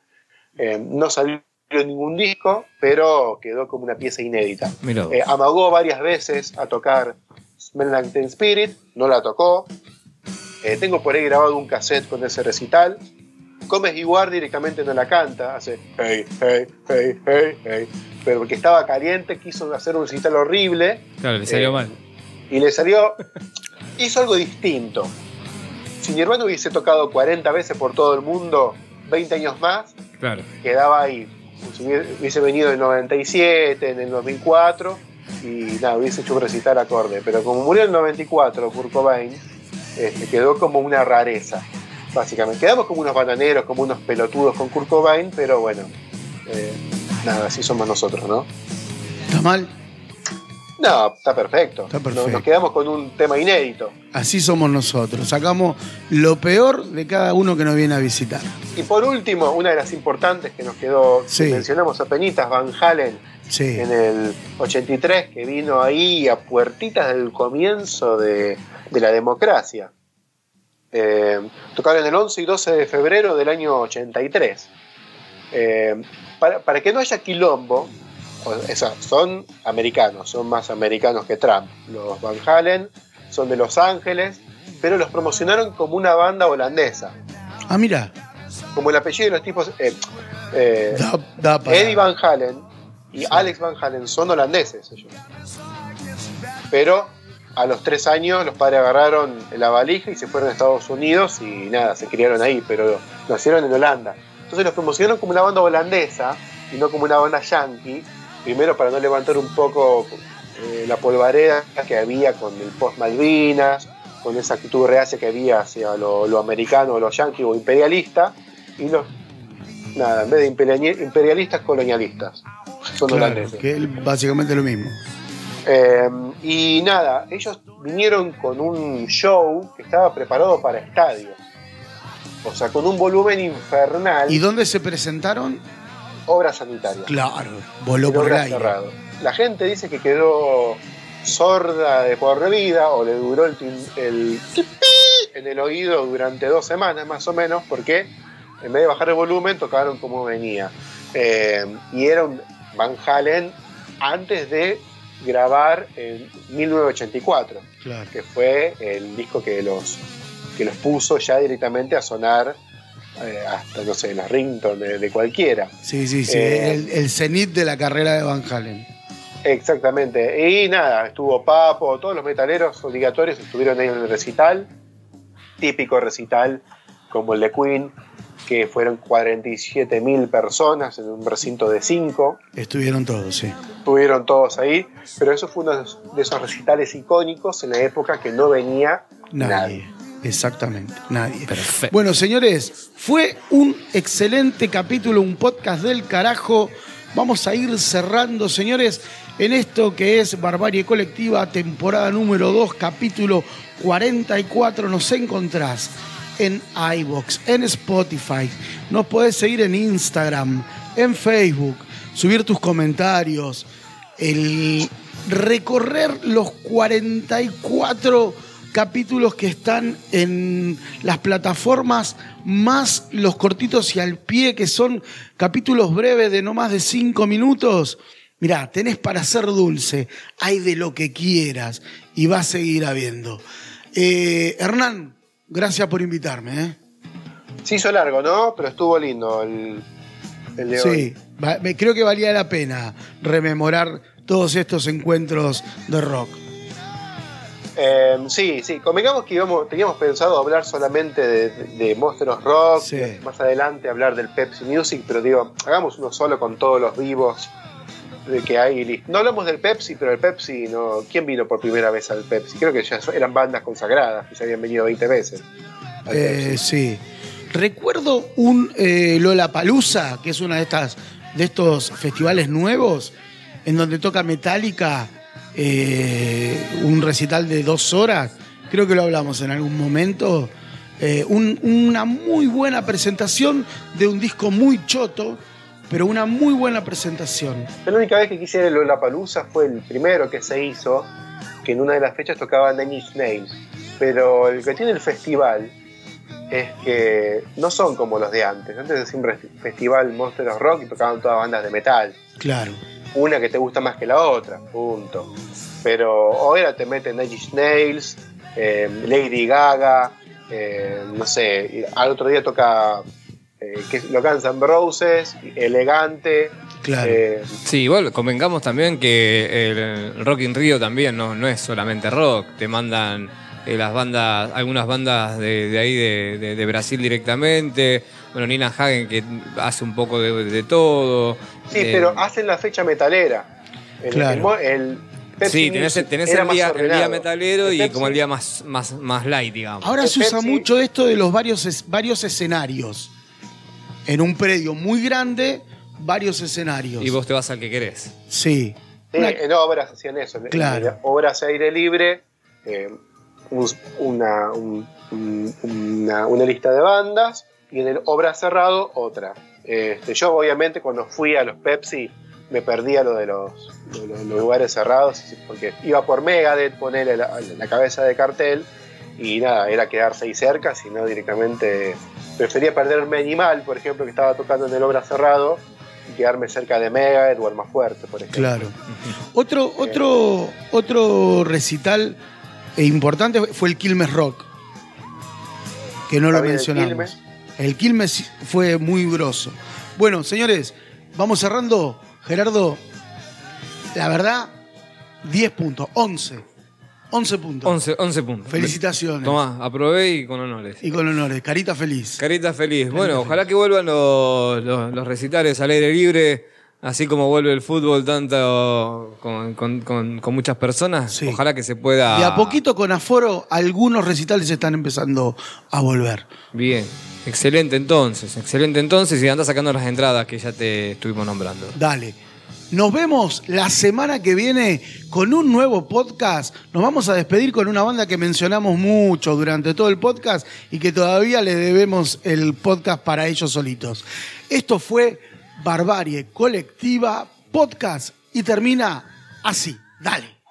Eh, no salió en ningún disco, pero quedó como una pieza inédita. Eh, amagó varias veces a tocar Smell Like Teen Spirit, no la tocó. Eh, tengo por ahí grabado un cassette con ese recital. Comes Iguar directamente no la canta, hace hey, hey, hey, hey, hey. Pero porque estaba caliente, quiso hacer un recital horrible claro, le salió eh, mal. y le salió. hizo algo distinto. Si Nirvana hubiese tocado 40 veces por todo el mundo, 20 años más, Claro. quedaba ahí. Si hubiese venido en el 97, en el 2004, y nada, hubiese hecho un recital acorde. Pero como murió en el 94 Kurt este, quedó como una rareza, básicamente. Quedamos como unos bananeros, como unos pelotudos con Kurt pero bueno, eh, nada, así somos nosotros, ¿no? ¿Está mal? No, está perfecto. Está. Nos quedamos con un tema inédito. Así somos nosotros. Sacamos lo peor de cada uno que nos viene a visitar. Y por último, una de las importantes que nos quedó, Sí. que mencionamos a Penitas, Van Halen, Sí. en el 83, que vino ahí a puertitas del comienzo de, de la democracia. Eh, tocaron el 11 y 12 de febrero del año 83. Eh, para, para que no haya quilombo, o- o sea, son americanos, son más americanos que Trump. Los Van Halen son de Los Ángeles, pero los promocionaron como una banda holandesa. Ah, mira. Como el apellido de los tipos... eh, eh, Da, da para- Eddie Van Halen y Alex Van Halen son holandeses ellos. Pero a los tres años los padres agarraron la valija y se fueron a Estados Unidos y nada, se criaron ahí, pero nacieron en Holanda. Entonces los promocionaron como una banda holandesa y no como una banda yankee. Primero para no levantar un poco eh, la polvareda que había con el post Malvinas, con esa actitud reacia que había hacia lo, lo americano, lo yankee o imperialista. Y los, nada, en vez de imperiali- imperialistas, colonialistas. Son Claro, que es básicamente lo mismo. Eh, y nada, ellos vinieron con un show que estaba preparado para estadios. O sea, con un volumen infernal, ¿Y dónde se presentaron? Obra sanitaria. Claro, voló por el obra aire. cerrado. La gente dice que quedó sorda de por vida o le duró el, el en el oído durante dos semanas más o menos, porque en vez de bajar el volumen tocaron como venía. Eh, y era un Van Halen antes de grabar en 1984 Claro. que fue el disco que los, que los puso ya directamente a sonar eh, hasta, no sé, las ringtones de, de cualquiera. Sí, sí, sí. Eh, el, el cenit de la carrera de Van Halen. Exactamente. Y nada, estuvo Papo, todos los metaleros obligatorios estuvieron ahí en el recital. Típico recital como el de Queen, que fueron 47.000 personas en un recinto de 5. Estuvieron todos, sí. Estuvieron todos ahí, pero eso fue uno de esos recitales icónicos en la época que no venía Nadie. nadie. Exactamente, nadie. Perfecto. Bueno, señores, fue un excelente capítulo, un podcast del carajo. Vamos a ir cerrando, señores, en esto que es Barbarie Colectiva, temporada número 2, capítulo 44. Nos encontrás en iBox, en Spotify. Nos podés seguir en Instagram, en Facebook, subir tus comentarios, el recorrer los 44 capítulos que están en las plataformas, más los cortitos y al pie, que son capítulos breves de no más de 5 minutos. Mirá, tenés para ser dulce, hay de lo que quieras y va a seguir habiendo. Eh, Hernán, gracias por invitarme. ¿eh? Se hizo largo, ¿no? Pero estuvo lindo el, el de hoy. Sí, creo que valía la pena rememorar todos estos encuentros de rock. Eh, sí, sí. Convengamos que íbamos, teníamos pensado hablar solamente de, de Rock, Sí. más adelante hablar del Pepsi Music, pero digo, hagamos uno solo con todos los vivos de que hay. No hablamos del Pepsi, pero el Pepsi no. ¿Quién vino por primera vez al Pepsi? Creo que ya eran bandas consagradas, que ya habían venido 20 veces. Eh, sí. Recuerdo un eh, Lollapalooza, que es una de estas de estos festivales nuevos, en donde toca Metallica, eh, un recital de dos horas. Creo que lo hablamos en algún momento. Eh, un- una muy buena presentación de un disco muy choto, pero una muy buena presentación. La única vez que quise ir a Lollapalooza fue el primero que se hizo, que en una de las fechas tocaba Nine Inch Nails. Pero el que tiene el festival es que no son como los de antes. Antes de siempre festival Monster of Rock y tocaban todas bandas de metal. Claro. Una que te gusta más que la otra, punto. Pero ahora te meten Nine Inch Nails, eh, Lady Gaga, eh, no sé, al otro día toca eh, que lo Guns N' Roses, Elegante. Claro. eh, Sí, igual convengamos también que el Rock in Rio también no, no es solamente rock, te mandan eh, las bandas, algunas bandas de, de ahí de, de- de Brasil directamente, bueno, Nina Hagen que hace un poco de, de todo. Sí, Eh, pero hacen la fecha metalera. El, Claro. el mo- el Pepsi Sí, tenés, el, día, el ordenado. día metalero El y como el día más, más, más light, digamos. Ahora El se usa Pepsi- mucho esto de los varios, es- varios escenarios. En un predio muy grande, varios escenarios. y vos te vas al que querés. Sí. Sí, Una- en obras hacían eso. Claro. en obras a aire libre, eh, un- una, un- un- una, una lista de bandas y en el obra cerrado otra. Este, yo obviamente cuando fui a los Pepsi me perdía lo de los, lo lugares cerrados porque iba por Megadeth, poner la, la cabeza de cartel y nada, era quedarse ahí cerca, sino directamente prefería perderme Animal, por ejemplo, que estaba tocando en el obra cerrado y quedarme cerca de Megadeth o el más fuerte, por ejemplo. Claro. Otro, otro, otro recital eh, importante fue el Quilmes Rock. Que no lo mencionamos. El Quilmes fue muy grosso. Bueno, señores, vamos cerrando. Gerardo, la verdad, 10 puntos, 11. 11 puntos. 11, 11 puntos. Felicitaciones. Tomá, aprobé y con honores. Y con honores. Carita feliz. Carita feliz. Bueno, ojalá que vuelvan los, los- los recitales al aire libre, así como vuelve el fútbol tanto con, con- con- con muchas personas. Sí. Ojalá que se pueda. De a poquito con aforo, algunos recitales están empezando a volver. Bien. Excelente entonces, excelente entonces y anda sacando las entradas que ya te estuvimos nombrando. Dale. Nos vemos la semana que viene con un nuevo podcast. Nos vamos a despedir con una banda que mencionamos mucho durante todo el podcast y que todavía le debemos el podcast para ellos solitos. Esto fue Barbarie Colectiva Podcast y termina así. Dale.